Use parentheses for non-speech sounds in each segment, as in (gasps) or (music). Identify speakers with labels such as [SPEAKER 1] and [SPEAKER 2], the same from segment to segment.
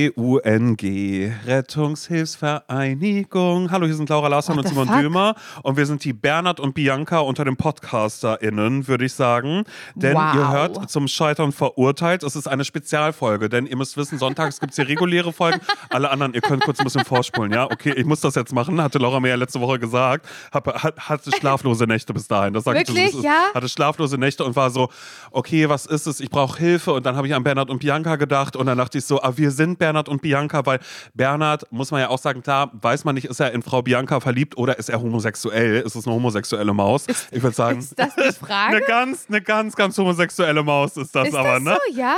[SPEAKER 1] R-E-T-T-U-N-G, Rettungshilfsvereinigung. Hallo, hier sind Laura Larsson und Simon
[SPEAKER 2] fuck?
[SPEAKER 1] Dömer und wir sind die Bernhard und Bianca unter den PodcasterInnen, würde ich sagen. Denn
[SPEAKER 2] Wow.
[SPEAKER 1] ihr hört zum Scheitern verurteilt. Es ist eine Spezialfolge, denn ihr müsst wissen, sonntags gibt es hier reguläre Folgen. Alle anderen, ihr könnt kurz ein bisschen vorspulen, ja? Okay, ich muss das jetzt machen, hatte Laura mir ja letzte Woche gesagt. Hab, hat, hatte schlaflose Nächte bis dahin. Das sag ich,
[SPEAKER 2] Wirklich?
[SPEAKER 1] das
[SPEAKER 2] Ja?
[SPEAKER 1] Hatte schlaflose Nächte und war so, okay, was ist es? Ich brauche Hilfe. Und dann habe ich an Bernhard und Bianca gedacht und dann dachte ich so, ah, wir sind Bernhard und Bianca, weil Bernhard, muss man ja auch sagen, klar, weiß man nicht, ist er in Frau Bianca verliebt oder ist er homosexuell? Ist es eine homosexuelle Maus? Ich würde sagen,
[SPEAKER 2] Ist das die (laughs) Frage?
[SPEAKER 1] eine ganz, eine ganz, ganz homosexuelle Maus ist das
[SPEAKER 2] Ist
[SPEAKER 1] aber,
[SPEAKER 2] das
[SPEAKER 1] ne?
[SPEAKER 2] so, ja?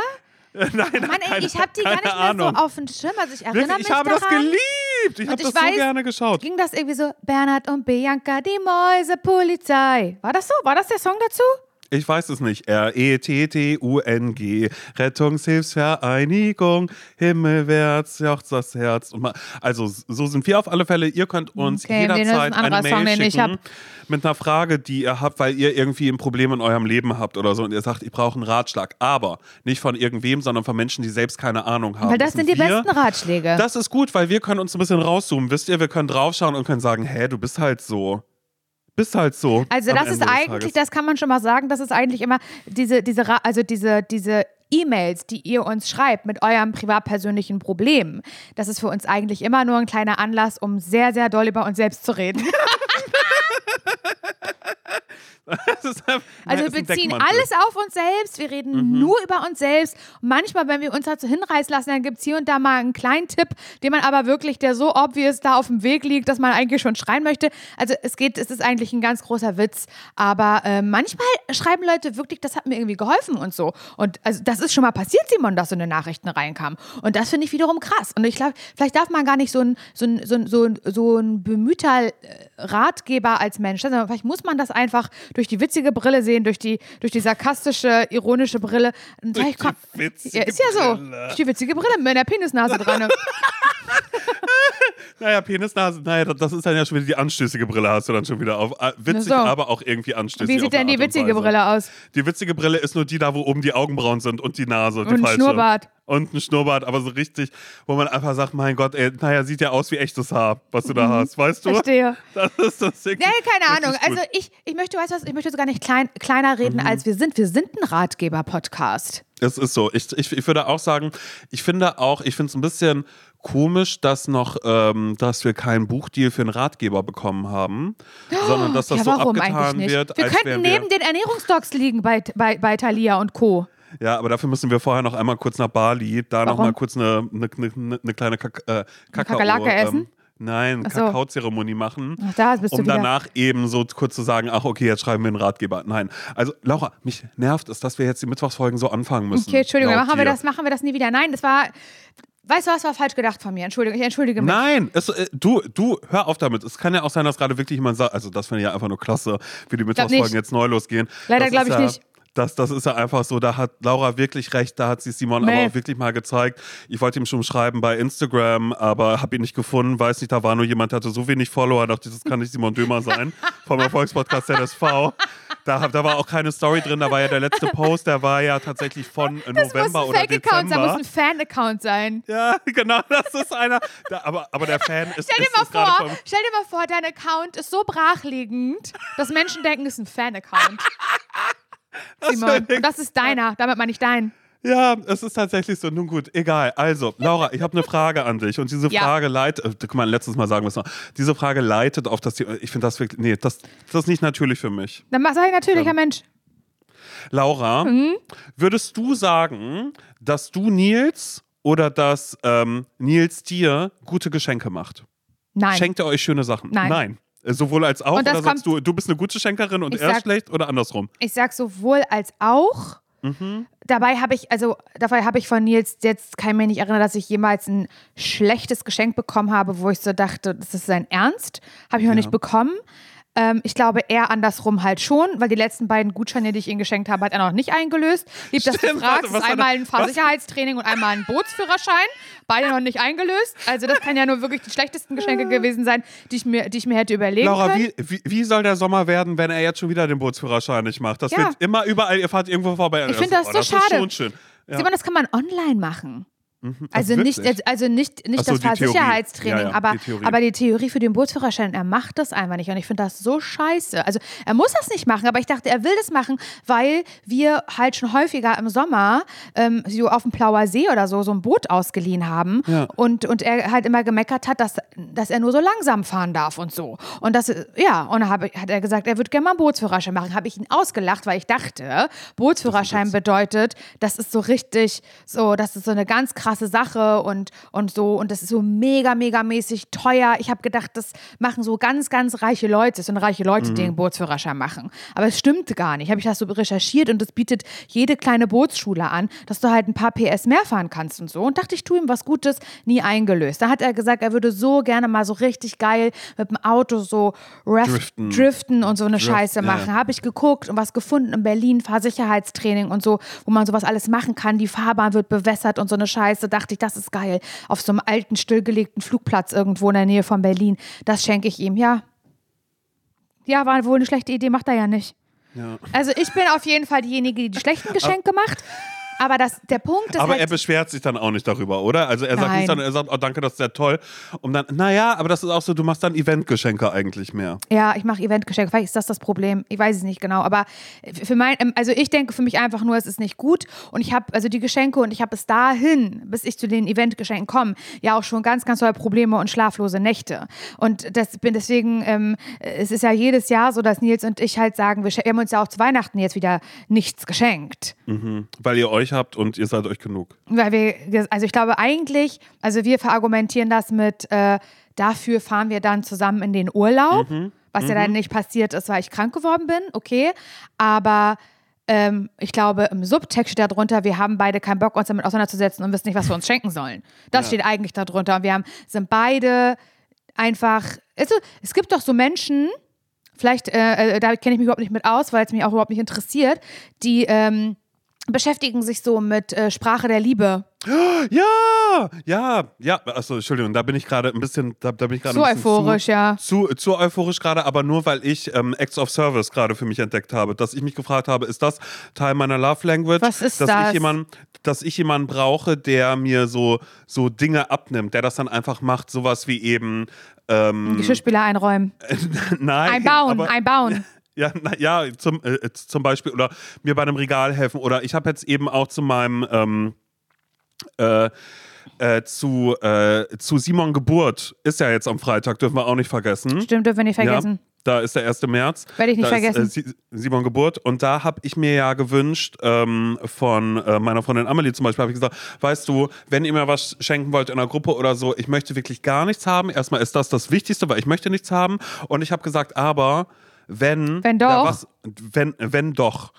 [SPEAKER 2] (laughs)
[SPEAKER 1] Nein,
[SPEAKER 2] Mann, ey, ich habe die gar nicht mehr
[SPEAKER 1] Ahnung.
[SPEAKER 2] so auf dem Schirm. Also ich erinnere
[SPEAKER 1] Wirklich,
[SPEAKER 2] mich
[SPEAKER 1] ich habe
[SPEAKER 2] daran.
[SPEAKER 1] das geliebt. Ich habe das so
[SPEAKER 2] weiß,
[SPEAKER 1] gerne geschaut.
[SPEAKER 2] Ging das irgendwie so, Bernhard und Bianca, die Mäusepolizei. War das so? War das der Song dazu?
[SPEAKER 1] Ich weiß es nicht. R-E-T-T-U-N-G. Rettungshilfsvereinigung. Himmelwärts jauchzt das Herz. Also, so sind wir auf alle Fälle. Ihr könnt uns
[SPEAKER 2] Okay, das ist ein
[SPEAKER 1] jederzeit eine Mail
[SPEAKER 2] Song,
[SPEAKER 1] schicken mit einer Frage, die ihr habt, weil ihr irgendwie ein Problem in eurem Leben habt oder so und ihr sagt, ich brauche einen Ratschlag. Aber nicht von irgendwem, sondern von Menschen, die selbst keine Ahnung haben.
[SPEAKER 2] Weil das sind die
[SPEAKER 1] wir.
[SPEAKER 2] besten Ratschläge.
[SPEAKER 1] Das ist gut, weil wir können uns ein bisschen rauszoomen. Wisst ihr, wir können draufschauen und können sagen, hä, du bist halt so. Bist halt so.
[SPEAKER 2] Also das ist eigentlich, das kann man schon mal sagen, das ist eigentlich immer diese, diese, also diese, diese E-Mails, die ihr uns schreibt mit eurem privatpersönlichen Problem. Das ist für uns eigentlich immer nur ein kleiner Anlass, um sehr, sehr doll über uns selbst zu reden. (laughs) (laughs) (laughs)
[SPEAKER 1] Einfach-
[SPEAKER 2] Also wir beziehen alles auf uns selbst, wir reden nur über uns selbst. Manchmal, wenn wir uns dazu hinreißen lassen, dann gibt es hier und da mal einen kleinen Tipp, den man aber wirklich, der so obvious da auf dem Weg liegt, dass man eigentlich schon schreien möchte. Also es geht, es ist eigentlich ein ganz großer Witz. Aber äh, manchmal schreiben Leute wirklich, das hat mir irgendwie geholfen und so. Und also das ist schon mal passiert, Simon, dass so eine Nachrichten reinkam. Und das finde ich wiederum krass. Und ich glaube, vielleicht darf man gar nicht so ein, so ein, so ein, so ein, so ein bemühter äh, Ratgeber als Mensch, sein, sondern vielleicht muss man das einfach durch die witzige Brille sehen, durch die, durch die sarkastische, ironische Brille. Und
[SPEAKER 1] Durch
[SPEAKER 2] vielleicht
[SPEAKER 1] die
[SPEAKER 2] kommt-
[SPEAKER 1] witzige
[SPEAKER 2] ja, ist ja so.
[SPEAKER 1] Brille.
[SPEAKER 2] Durch die witzige Brille mit der Penisnase dran. (laughs)
[SPEAKER 1] Naja, Penisnase, naja, das ist dann ja schon wieder die anstößige Brille, hast du dann schon wieder auf. Äh, Witzig,
[SPEAKER 2] so.
[SPEAKER 1] aber auch irgendwie anstößig.
[SPEAKER 2] Wie sieht denn die
[SPEAKER 1] und
[SPEAKER 2] witzige. Brille aus?
[SPEAKER 1] Die witzige Brille ist nur die da, wo oben die Augenbrauen sind und die Nase. Die
[SPEAKER 2] Und ein
[SPEAKER 1] falsche.
[SPEAKER 2] Schnurrbart.
[SPEAKER 1] Und ein Schnurrbart, aber so richtig, wo man einfach sagt, mein Gott, ey, naja, sieht ja aus wie echtes Haar, was du da hast, weißt du?
[SPEAKER 2] Mhm. Verstehe. (laughs)
[SPEAKER 1] Das ist das
[SPEAKER 2] Ja, keine Ahnung. Also ich, ich möchte, weißt du was, ich möchte sogar nicht klein, kleiner reden,
[SPEAKER 1] Mhm.
[SPEAKER 2] als wir sind. Wir sind ein Ratgeber-Podcast.
[SPEAKER 1] Es ist so. Ich, ich, ich würde auch sagen, ich finde auch, ich finde es ein bisschen komisch, dass noch, ähm, dass wir keinen Buchdeal für einen Ratgeber bekommen haben, (gasps) sondern dass das
[SPEAKER 2] ja,
[SPEAKER 1] so abgetan wird,
[SPEAKER 2] wir könnten
[SPEAKER 1] wären
[SPEAKER 2] neben den Ernährungsdocs liegen bei, bei, bei Thalia und Co.
[SPEAKER 1] Ja, aber dafür müssen wir vorher noch einmal kurz nach Bali, da noch
[SPEAKER 2] Warum?
[SPEAKER 1] mal kurz eine, eine, eine, eine kleine Kak äh, Kakao,
[SPEAKER 2] Kakerlake
[SPEAKER 1] ähm,
[SPEAKER 2] essen?
[SPEAKER 1] Nein,
[SPEAKER 2] so.
[SPEAKER 1] Kakaozeremonie machen.
[SPEAKER 2] Ach, da bist
[SPEAKER 1] um
[SPEAKER 2] wieder.
[SPEAKER 1] danach eben so kurz zu sagen, ach okay, jetzt schreiben wir einen Ratgeber. Nein, also Laura, mich nervt es, dass wir jetzt die Mittwochsfolgen so anfangen müssen.
[SPEAKER 2] Okay, Entschuldigung, machen wir, das, machen wir das nie wieder. Nein, das war. Weißt du was, war falsch gedacht von mir. Entschuldigung, ich entschuldige mich.
[SPEAKER 1] Nein, es, äh, du, du, hör auf damit. Es kann ja auch sein, dass gerade wirklich jemand sagt, also das finde ich ja einfach nur klasse, wie die Mittwochsfolgen jetzt neu losgehen.
[SPEAKER 2] Leider
[SPEAKER 1] Das
[SPEAKER 2] glaub
[SPEAKER 1] ist
[SPEAKER 2] ich
[SPEAKER 1] ja,
[SPEAKER 2] nicht.
[SPEAKER 1] Das, das ist ja einfach so, da hat Laura wirklich recht, da hat sie Simon
[SPEAKER 2] Nee.
[SPEAKER 1] aber auch wirklich mal gezeigt. Ich wollte ihm schon schreiben bei Instagram, aber habe ihn nicht gefunden, weiß nicht, da war nur jemand, der hatte so wenig Follower, dachte das kann nicht Simon Dömer sein, (laughs) vom Erfolgspodcast ZSV. Da, da war auch keine Story drin, da war ja der letzte Post, der war ja tatsächlich von äh,
[SPEAKER 2] Das muss
[SPEAKER 1] November
[SPEAKER 2] ein
[SPEAKER 1] oder
[SPEAKER 2] Fake-Account sein,
[SPEAKER 1] Dezember.
[SPEAKER 2] muss ein Fan-Account sein.
[SPEAKER 1] Ja, genau, das ist einer. Da, aber, aber der Fan ist.
[SPEAKER 2] Stell dir
[SPEAKER 1] ist,
[SPEAKER 2] mal
[SPEAKER 1] ist
[SPEAKER 2] vor,
[SPEAKER 1] vom-
[SPEAKER 2] stell dir mal vor, dein Account ist so brachliegend, dass Menschen denken, es ist ein Fan-Account. (laughs) Simon, und das ist deiner, damit meine ich dein.
[SPEAKER 1] Ja, es ist tatsächlich so. Nun gut, egal. Also, Laura, ich habe eine Frage an dich. Und diese
[SPEAKER 2] Ja.
[SPEAKER 1] Frage leitet. Äh, guck mal, letztes Mal sagen wir es noch. Diese Frage leitet auf das. Ich finde das wirklich. Nee, das, das ist nicht natürlich für mich.
[SPEAKER 2] Dann mach- sag ich natürlicher
[SPEAKER 1] Ähm,
[SPEAKER 2] Mensch.
[SPEAKER 1] Laura,
[SPEAKER 2] Mhm.
[SPEAKER 1] würdest du sagen, dass du Nils oder dass ähm, Nils dir gute Geschenke macht?
[SPEAKER 2] Nein.
[SPEAKER 1] Schenkt er euch schöne Sachen?
[SPEAKER 2] Nein.
[SPEAKER 1] Nein. Äh, Sowohl als auch? Oder sagst du, du bist eine gute Schenkerin und er
[SPEAKER 2] sag-
[SPEAKER 1] schlecht oder andersrum?
[SPEAKER 2] Ich sag sowohl als auch.
[SPEAKER 1] Mhm.
[SPEAKER 2] Dabei habe ich, also dabei habe ich von Nils jetzt kein mir nicht erinnert, dass ich jemals ein schlechtes Geschenk bekommen habe, wo ich so dachte, das ist sein Ernst. Habe ich noch nicht bekommen. Ähm, ich glaube eher andersrum halt schon, weil die letzten beiden Gutscheine, die ich ihm geschenkt habe, hat er noch nicht eingelöst. Lieb, dass du
[SPEAKER 1] Stimmt,
[SPEAKER 2] fragst.
[SPEAKER 1] warte,
[SPEAKER 2] einmal ein Fahrsicherheitstraining und einmal ein Bootsführerschein. Beide noch nicht eingelöst. Also das kann ja nur wirklich die schlechtesten Geschenke gewesen sein, die ich mir, die ich mir hätte überlegen
[SPEAKER 1] Laura,
[SPEAKER 2] können.
[SPEAKER 1] wie, wie, wie soll der Sommer werden, wenn er jetzt schon wieder den Bootsführerschein nicht macht? Das
[SPEAKER 2] Ja.
[SPEAKER 1] wird immer überall, ihr fahrt irgendwo vorbei.
[SPEAKER 2] Ich finde das so
[SPEAKER 1] das
[SPEAKER 2] schade.
[SPEAKER 1] Ist schon schön. Ja.
[SPEAKER 2] Simon, das kann man online machen. Also nicht,
[SPEAKER 1] wirklich?
[SPEAKER 2] also nicht, nicht
[SPEAKER 1] so,
[SPEAKER 2] das. Fahrsicherheitstraining,
[SPEAKER 1] Ja, ja,
[SPEAKER 2] aber,
[SPEAKER 1] die Theorie.
[SPEAKER 2] aber die Theorie für den Bootsführerschein, er macht das einfach nicht. Und ich finde das so scheiße. Also er muss das nicht machen, aber ich dachte, er will das machen, weil wir halt schon häufiger im Sommer ähm, so auf dem Plauer See oder so so ein Boot ausgeliehen haben
[SPEAKER 1] Ja.
[SPEAKER 2] und, und er halt immer gemeckert hat, dass, dass er nur so langsam fahren darf und so. Und das, ja, und dann hab, hat er gesagt, er würde gerne mal einen Bootsführerschein machen. Habe ich ihn ausgelacht, weil ich dachte, Bootsführerschein bedeutet, das ist so richtig, so, das ist so eine ganz krasse Sache und, und so, und das ist so mega, mega mäßig teuer. Ich habe gedacht, das machen so ganz, ganz reiche Leute, so ein reiche Leute, die einen Bootsführerschein machen. Aber es stimmt gar nicht. Habe ich das so recherchiert und das bietet jede kleine Bootsschule an, dass du halt ein paar PS mehr fahren kannst und so. Und dachte, ich tue ihm was Gutes, nie eingelöst. Da hat er gesagt, er würde so gerne mal so richtig geil mit dem Auto so
[SPEAKER 1] Driften.
[SPEAKER 2] driften und so eine
[SPEAKER 1] Drift,
[SPEAKER 2] Scheiße
[SPEAKER 1] ja.
[SPEAKER 2] machen. Habe ich geguckt und was gefunden in Berlin, Fahrsicherheitstraining und so, wo man sowas alles machen kann. Die Fahrbahn wird bewässert und so eine Scheiße. Dachte ich, das ist geil. Auf so einem alten, stillgelegten Flugplatz irgendwo in der Nähe von Berlin. Das schenke ich ihm, ja. Ja, war wohl eine schlechte Idee, macht er ja nicht.
[SPEAKER 1] Ja.
[SPEAKER 2] Also ich bin auf jeden Fall diejenige, die die schlechten (laughs) Geschenke macht. Aber das, der Punkt ist
[SPEAKER 1] Aber
[SPEAKER 2] halt,
[SPEAKER 1] er beschwert sich dann auch nicht darüber, oder? Also er sagt
[SPEAKER 2] Nein.
[SPEAKER 1] nicht, sondern er sagt, oh danke, das ist sehr toll. Und dann, naja, aber das ist auch so, du machst dann Eventgeschenke eigentlich mehr.
[SPEAKER 2] Ja, ich mache Eventgeschenke. Vielleicht ist das das Problem. Ich weiß es nicht genau. Aber für mein, ähm, also ich denke für mich einfach nur, es ist nicht gut. Und ich habe also die Geschenke und ich habe bis dahin, bis ich zu den Eventgeschenken komme, ja auch schon ganz, ganz tolle Probleme und schlaflose Nächte. Und das bin deswegen, ähm, es ist ja jedes Jahr so, dass Nils und ich halt sagen, wir, wir haben uns ja auch zu Weihnachten jetzt wieder nichts geschenkt.
[SPEAKER 1] Weil ihr euch habt und ihr seid euch genug.
[SPEAKER 2] Weil wir, also ich glaube eigentlich, also wir verargumentieren das mit, äh, dafür fahren wir dann zusammen in den Urlaub, was ja dann nicht passiert ist, weil ich krank geworden bin, okay. Aber ähm, ich glaube, im Subtext steht darunter, wir haben beide keinen Bock, uns damit auseinanderzusetzen und wissen nicht, was wir uns schenken sollen. Das steht eigentlich darunter. Und wir haben, sind beide einfach, also, es gibt doch so Menschen, vielleicht, äh, äh, da kenne ich mich überhaupt nicht mit aus, weil es mich auch überhaupt nicht interessiert, die ähm, beschäftigen sich so mit äh, Sprache der Liebe.
[SPEAKER 1] Ja, ja, ja. Achso, Entschuldigung, da bin ich gerade ein bisschen, da, da bin ich gerade
[SPEAKER 2] Zu euphorisch,
[SPEAKER 1] zu,
[SPEAKER 2] ja.
[SPEAKER 1] Zu, zu euphorisch gerade, aber nur weil ich ähm, Acts of Service gerade für mich entdeckt habe, dass ich mich gefragt habe, ist das Teil meiner Love Language?
[SPEAKER 2] Was ist
[SPEAKER 1] dass
[SPEAKER 2] das?
[SPEAKER 1] Ich jemanden, dass ich jemanden brauche, der mir so, so Dinge abnimmt, der das dann einfach macht, sowas wie eben ähm,
[SPEAKER 2] Geschirrspüler einräumen. (laughs)
[SPEAKER 1] Nein,
[SPEAKER 2] Einbauen,
[SPEAKER 1] aber,
[SPEAKER 2] einbauen.
[SPEAKER 1] Ja, na, ja zum, äh, zum Beispiel oder mir bei einem Regal helfen. Oder ich habe jetzt eben auch zu meinem ähm, äh, äh, zu, äh, zu Simon Geburt, ist ja jetzt am Freitag, dürfen wir auch nicht vergessen.
[SPEAKER 2] Stimmt, dürfen wir nicht vergessen.
[SPEAKER 1] Ja, da ist der 1. März.
[SPEAKER 2] Werde ich nicht
[SPEAKER 1] da
[SPEAKER 2] vergessen.
[SPEAKER 1] Ist, äh, Si- Simon Geburt. Und da habe ich mir ja gewünscht, ähm, von äh, meiner Freundin Amelie zum Beispiel, habe ich gesagt, weißt du, wenn ihr mir was schenken wollt in einer Gruppe oder so, ich möchte wirklich gar nichts haben. Erstmal ist das das Wichtigste, weil ich möchte nichts haben. Und ich habe gesagt, aber wenn...
[SPEAKER 2] Wenn doch.
[SPEAKER 1] Was, wenn, wenn doch.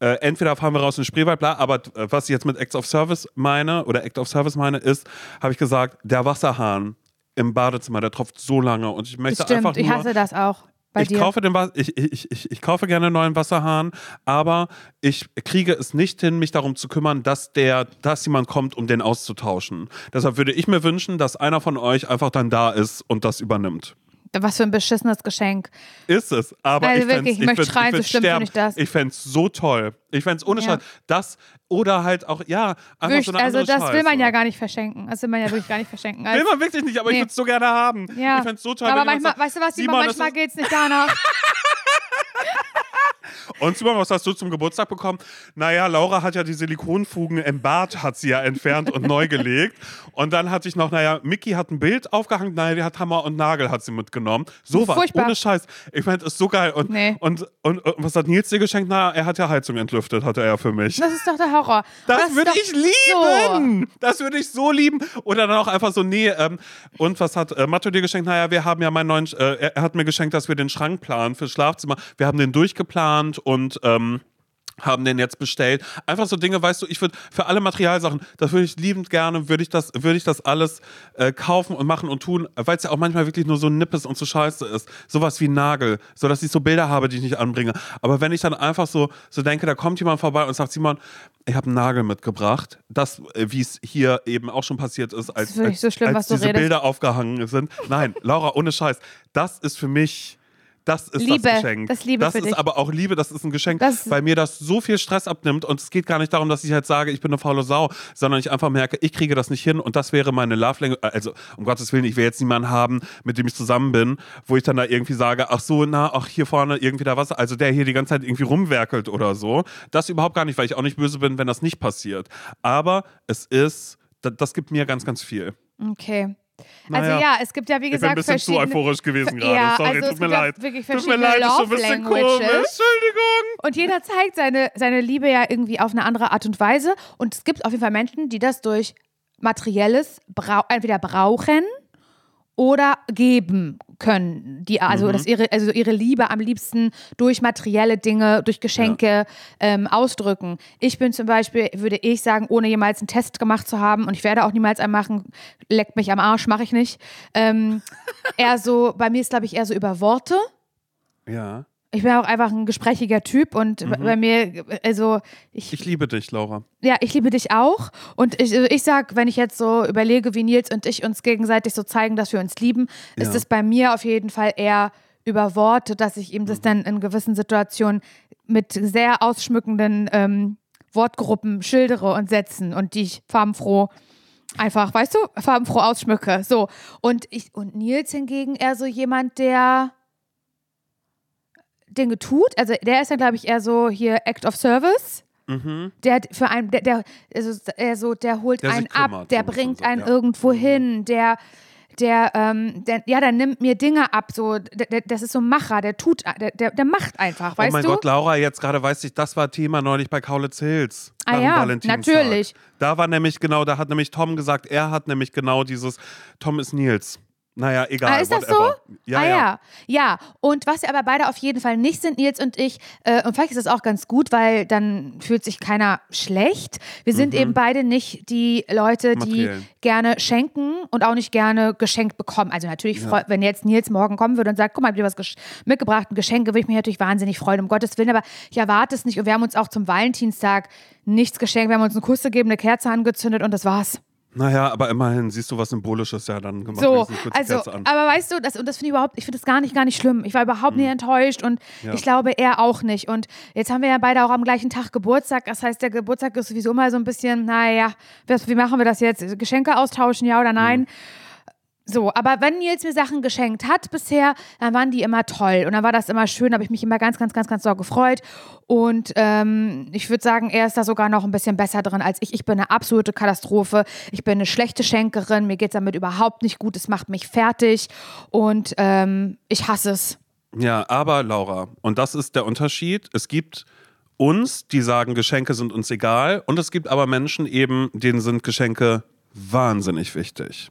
[SPEAKER 1] Äh, entweder fahren wir raus in den Spreewald, bla, aber äh, was ich jetzt mit Act of Service meine oder Act of Service meine, ist, habe ich gesagt, der Wasserhahn im Badezimmer, der tropft so lange und ich möchte
[SPEAKER 2] stimmt,
[SPEAKER 1] einfach nur...
[SPEAKER 2] ich hasse das auch. Bei
[SPEAKER 1] Ich
[SPEAKER 2] dir.
[SPEAKER 1] kaufe, den, Wa- ich, ich, ich, ich kaufe gerne einen neuen Wasserhahn, aber ich kriege es nicht hin, mich darum zu kümmern, dass, der, dass jemand kommt, um den auszutauschen. Deshalb würde ich mir wünschen, dass einer von euch einfach dann da ist und das übernimmt.
[SPEAKER 2] Was für ein beschissenes Geschenk.
[SPEAKER 1] Ist es, aber
[SPEAKER 2] Also
[SPEAKER 1] ich
[SPEAKER 2] wirklich, ich möchte schreien, so
[SPEAKER 1] würd
[SPEAKER 2] schlimm
[SPEAKER 1] sterben.
[SPEAKER 2] finde ich das.
[SPEAKER 1] Ich fände es so toll. Ich fände es ohne
[SPEAKER 2] Ja.
[SPEAKER 1] Scheiß. Das oder halt auch, ja, einfach
[SPEAKER 2] Wirklich,
[SPEAKER 1] so eine
[SPEAKER 2] also das will man
[SPEAKER 1] Scheiße.
[SPEAKER 2] ja gar nicht verschenken. Das will man ja wirklich gar nicht verschenken.
[SPEAKER 1] Will
[SPEAKER 2] Also,
[SPEAKER 1] man wirklich nicht, aber ich
[SPEAKER 2] Nee.
[SPEAKER 1] würde es so gerne haben.
[SPEAKER 2] ja.
[SPEAKER 1] Ich fände es so toll.
[SPEAKER 2] Aber manchmal, weißt du was, Simon, manchmal geht es nicht danach. (laughs)
[SPEAKER 1] Und Simon, was hast du zum Geburtstag bekommen? Naja, Laura hat ja die Silikonfugen im Bad, hat sie ja entfernt und neu gelegt. Und dann hatte ich noch, naja, Mickey hat ein Bild aufgehangen, naja, die hat Hammer und Nagel hat sie mitgenommen. So was,
[SPEAKER 2] Furchtbar.
[SPEAKER 1] ohne Scheiß. Ich fand es so geil. Und,
[SPEAKER 2] Nee.
[SPEAKER 1] und, und, und was hat Nils dir geschenkt? Na, er hat ja Heizung entlüftet, hatte er für mich.
[SPEAKER 2] Das ist doch der Horror.
[SPEAKER 1] Das,
[SPEAKER 2] ist
[SPEAKER 1] würde ich lieben. Das würde ich so lieben. Oder dann auch einfach so, nee, ähm, und was hat äh, Matto dir geschenkt? Naja, wir haben ja meinen neuen, äh, er- er hat mir geschenkt, dass wir den Schrank planen fürs Schlafzimmer. Wir haben den durchgeplant und ähm, haben den jetzt bestellt. Einfach so Dinge, weißt du, ich würde für alle Materialsachen, das würde ich liebend gerne, würde ich das, würde ich das alles äh, kaufen und machen und tun, weil es ja auch manchmal wirklich nur so nippes und so scheiße ist. Sowas wie Nagel, so dass ich so Bilder habe, die ich nicht anbringe. Aber wenn ich dann einfach so, so denke, da kommt jemand vorbei und sagt, Simon, ich habe einen Nagel mitgebracht, das, äh, wie es hier eben auch schon passiert ist, als,
[SPEAKER 2] wirklich
[SPEAKER 1] als,
[SPEAKER 2] so schlimm,
[SPEAKER 1] als diese. Bilder aufgehangen sind. Nein, Laura, ohne Scheiß, das ist für mich Das ist
[SPEAKER 2] Liebe,
[SPEAKER 1] das Geschenk.
[SPEAKER 2] das ist Liebe
[SPEAKER 1] Das ist
[SPEAKER 2] dich.
[SPEAKER 1] aber auch Liebe, das ist ein Geschenk,
[SPEAKER 2] Das-
[SPEAKER 1] weil mir das so viel Stress abnimmt und es geht gar nicht darum, dass ich halt sage, ich bin eine faule Sau, sondern ich einfach merke, ich kriege das nicht hin und das wäre meine Love Language. Also, um Gottes Willen, ich will jetzt niemanden haben, mit dem ich zusammen bin, wo ich dann da irgendwie sage, ach so, na, ach, hier vorne irgendwie da was, also der hier die ganze Zeit irgendwie rumwerkelt oder so. Das überhaupt gar nicht, weil ich auch nicht böse bin, wenn das nicht passiert. Aber es ist, das, das gibt mir ganz, ganz viel.
[SPEAKER 2] Okay.
[SPEAKER 1] Naja.
[SPEAKER 2] Also ja, es gibt ja wie
[SPEAKER 1] Ich bin ein
[SPEAKER 2] gesagt
[SPEAKER 1] bisschen zu euphorisch gewesen gerade.
[SPEAKER 2] Ja,
[SPEAKER 1] Sorry,
[SPEAKER 2] also
[SPEAKER 1] tut mir leid.
[SPEAKER 2] wirklich
[SPEAKER 1] Tut mir leid, ist schon ein bisschen komisch. Entschuldigung.
[SPEAKER 2] Und jeder zeigt seine, seine Liebe ja irgendwie auf eine andere Art und Weise. Und es gibt auf jeden Fall Menschen, die das durch materielles brau entweder brauchen oder geben können. Die, also, dass ihre, also ihre Liebe am liebsten durch materielle Dinge, durch Geschenke ähm, ausdrücken. Ich bin zum Beispiel, würde ich sagen, ohne jemals einen Test gemacht zu haben, und ich werde auch niemals einen machen, leckt mich am Arsch, mache ich nicht. Ähm, (laughs) eher so, bei mir ist, glaube ich, eher so über Worte.
[SPEAKER 1] Ja.
[SPEAKER 2] Ich bin auch einfach ein gesprächiger Typ und bei mir, also ich,
[SPEAKER 1] Ich liebe dich, Laura.
[SPEAKER 2] ja, ich liebe dich auch. Und ich, also ich sag, wenn ich jetzt so überlege, wie Nils und ich uns gegenseitig so zeigen, dass wir uns lieben, ist
[SPEAKER 1] Ja.
[SPEAKER 2] es bei mir auf jeden Fall eher über Worte, dass ich ihm das dann in gewissen Situationen mit sehr ausschmückenden ähm, Wortgruppen schildere und Sätzen und die ich farbenfroh einfach, weißt du, farbenfroh ausschmücke. So. Und ich, und Nils hingegen eher so jemand, der Dinge tut. Also der ist ja, glaube ich, eher so hier Act of Service. Der hat für einen, der, der, also, er so, der holt
[SPEAKER 1] Der
[SPEAKER 2] einen ab,
[SPEAKER 1] kümmert,
[SPEAKER 2] der
[SPEAKER 1] so,
[SPEAKER 2] bringt
[SPEAKER 1] so,
[SPEAKER 2] einen
[SPEAKER 1] ja.
[SPEAKER 2] irgendwo hin, der, der, ähm, der, ja, der nimmt mir Dinge ab, so, der, der, das ist so ein Macher, der tut, der, der, der macht einfach, weißt
[SPEAKER 1] oh mein
[SPEAKER 2] du?
[SPEAKER 1] Gott, Laura, jetzt gerade weiß ich, das war Thema neulich bei Kaulitz Hills.
[SPEAKER 2] Ah ja, natürlich.
[SPEAKER 1] Da war nämlich genau, da hat nämlich Tom gesagt, er hat nämlich genau dieses, Tom ist Nils. Naja, egal.
[SPEAKER 2] Ah, ist das
[SPEAKER 1] whatever.
[SPEAKER 2] so?
[SPEAKER 1] Ja,
[SPEAKER 2] ah,
[SPEAKER 1] ja.
[SPEAKER 2] ja. Ja, und was wir aber beide auf jeden Fall nicht sind, Nils und ich, äh, und vielleicht ist das auch ganz gut, weil dann fühlt sich keiner schlecht. Wir sind eben beide nicht die Leute, die
[SPEAKER 1] Mhm. Materiell.
[SPEAKER 2] gerne schenken und auch nicht gerne geschenkt bekommen. Also natürlich, freu- wenn jetzt Nils morgen kommen würde und sagt, guck mal, ich habe dir was mitgebracht, ein Geschenk, würde ich mich natürlich wahnsinnig freuen, um Gottes Willen, aber ich erwarte es nicht. Und wir haben uns auch zum Valentinstag nichts geschenkt. Wir haben uns einen Kuss gegeben, eine Kerze angezündet und das war's.
[SPEAKER 1] Naja, aber immerhin siehst du was Symbolisches ja dann gemacht.
[SPEAKER 2] So, also, aber weißt du, das, und das finde ich überhaupt, ich finde das gar nicht, gar nicht schlimm. Ich war überhaupt nicht enttäuscht und
[SPEAKER 1] Mhm. Ja.
[SPEAKER 2] ich glaube, er auch nicht. Und jetzt haben wir ja beide auch am gleichen Tag Geburtstag. Das heißt, der Geburtstag ist sowieso immer so ein bisschen, naja, wie machen wir das jetzt? Geschenke austauschen, ja oder nein?
[SPEAKER 1] Mhm.
[SPEAKER 2] So, aber wenn Nils mir Sachen geschenkt hat bisher, dann waren die immer toll und dann war das immer schön, habe ich mich immer ganz, ganz, ganz, ganz doll gefreut und ähm, ich würde sagen, er ist da sogar noch ein bisschen besser drin als ich. Ich bin eine absolute Katastrophe, ich bin eine schlechte Schenkerin, mir geht es damit überhaupt nicht gut, es macht mich fertig und ähm, ich hasse es.
[SPEAKER 1] Ja, aber Laura, und das ist der Unterschied. Es gibt uns, die sagen, Geschenke sind uns egal, und es gibt aber Menschen eben, denen sind Geschenke wahnsinnig wichtig.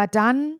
[SPEAKER 2] dann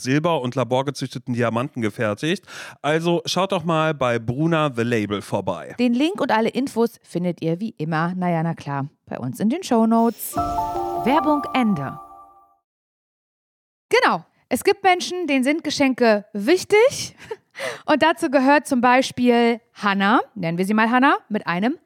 [SPEAKER 1] Silber und laborgezüchteten Diamanten gefertigt. Also schaut doch mal bei Bruna The Label vorbei.
[SPEAKER 2] Den Link und alle Infos findet ihr wie immer, naja, na klar, bei uns in den Shownotes. Werbung Ende. Genau. Es gibt Menschen, denen sind Geschenke wichtig. (laughs) Und dazu gehört zum Beispiel Hannah, nennen wir sie mal Hannah, mit einem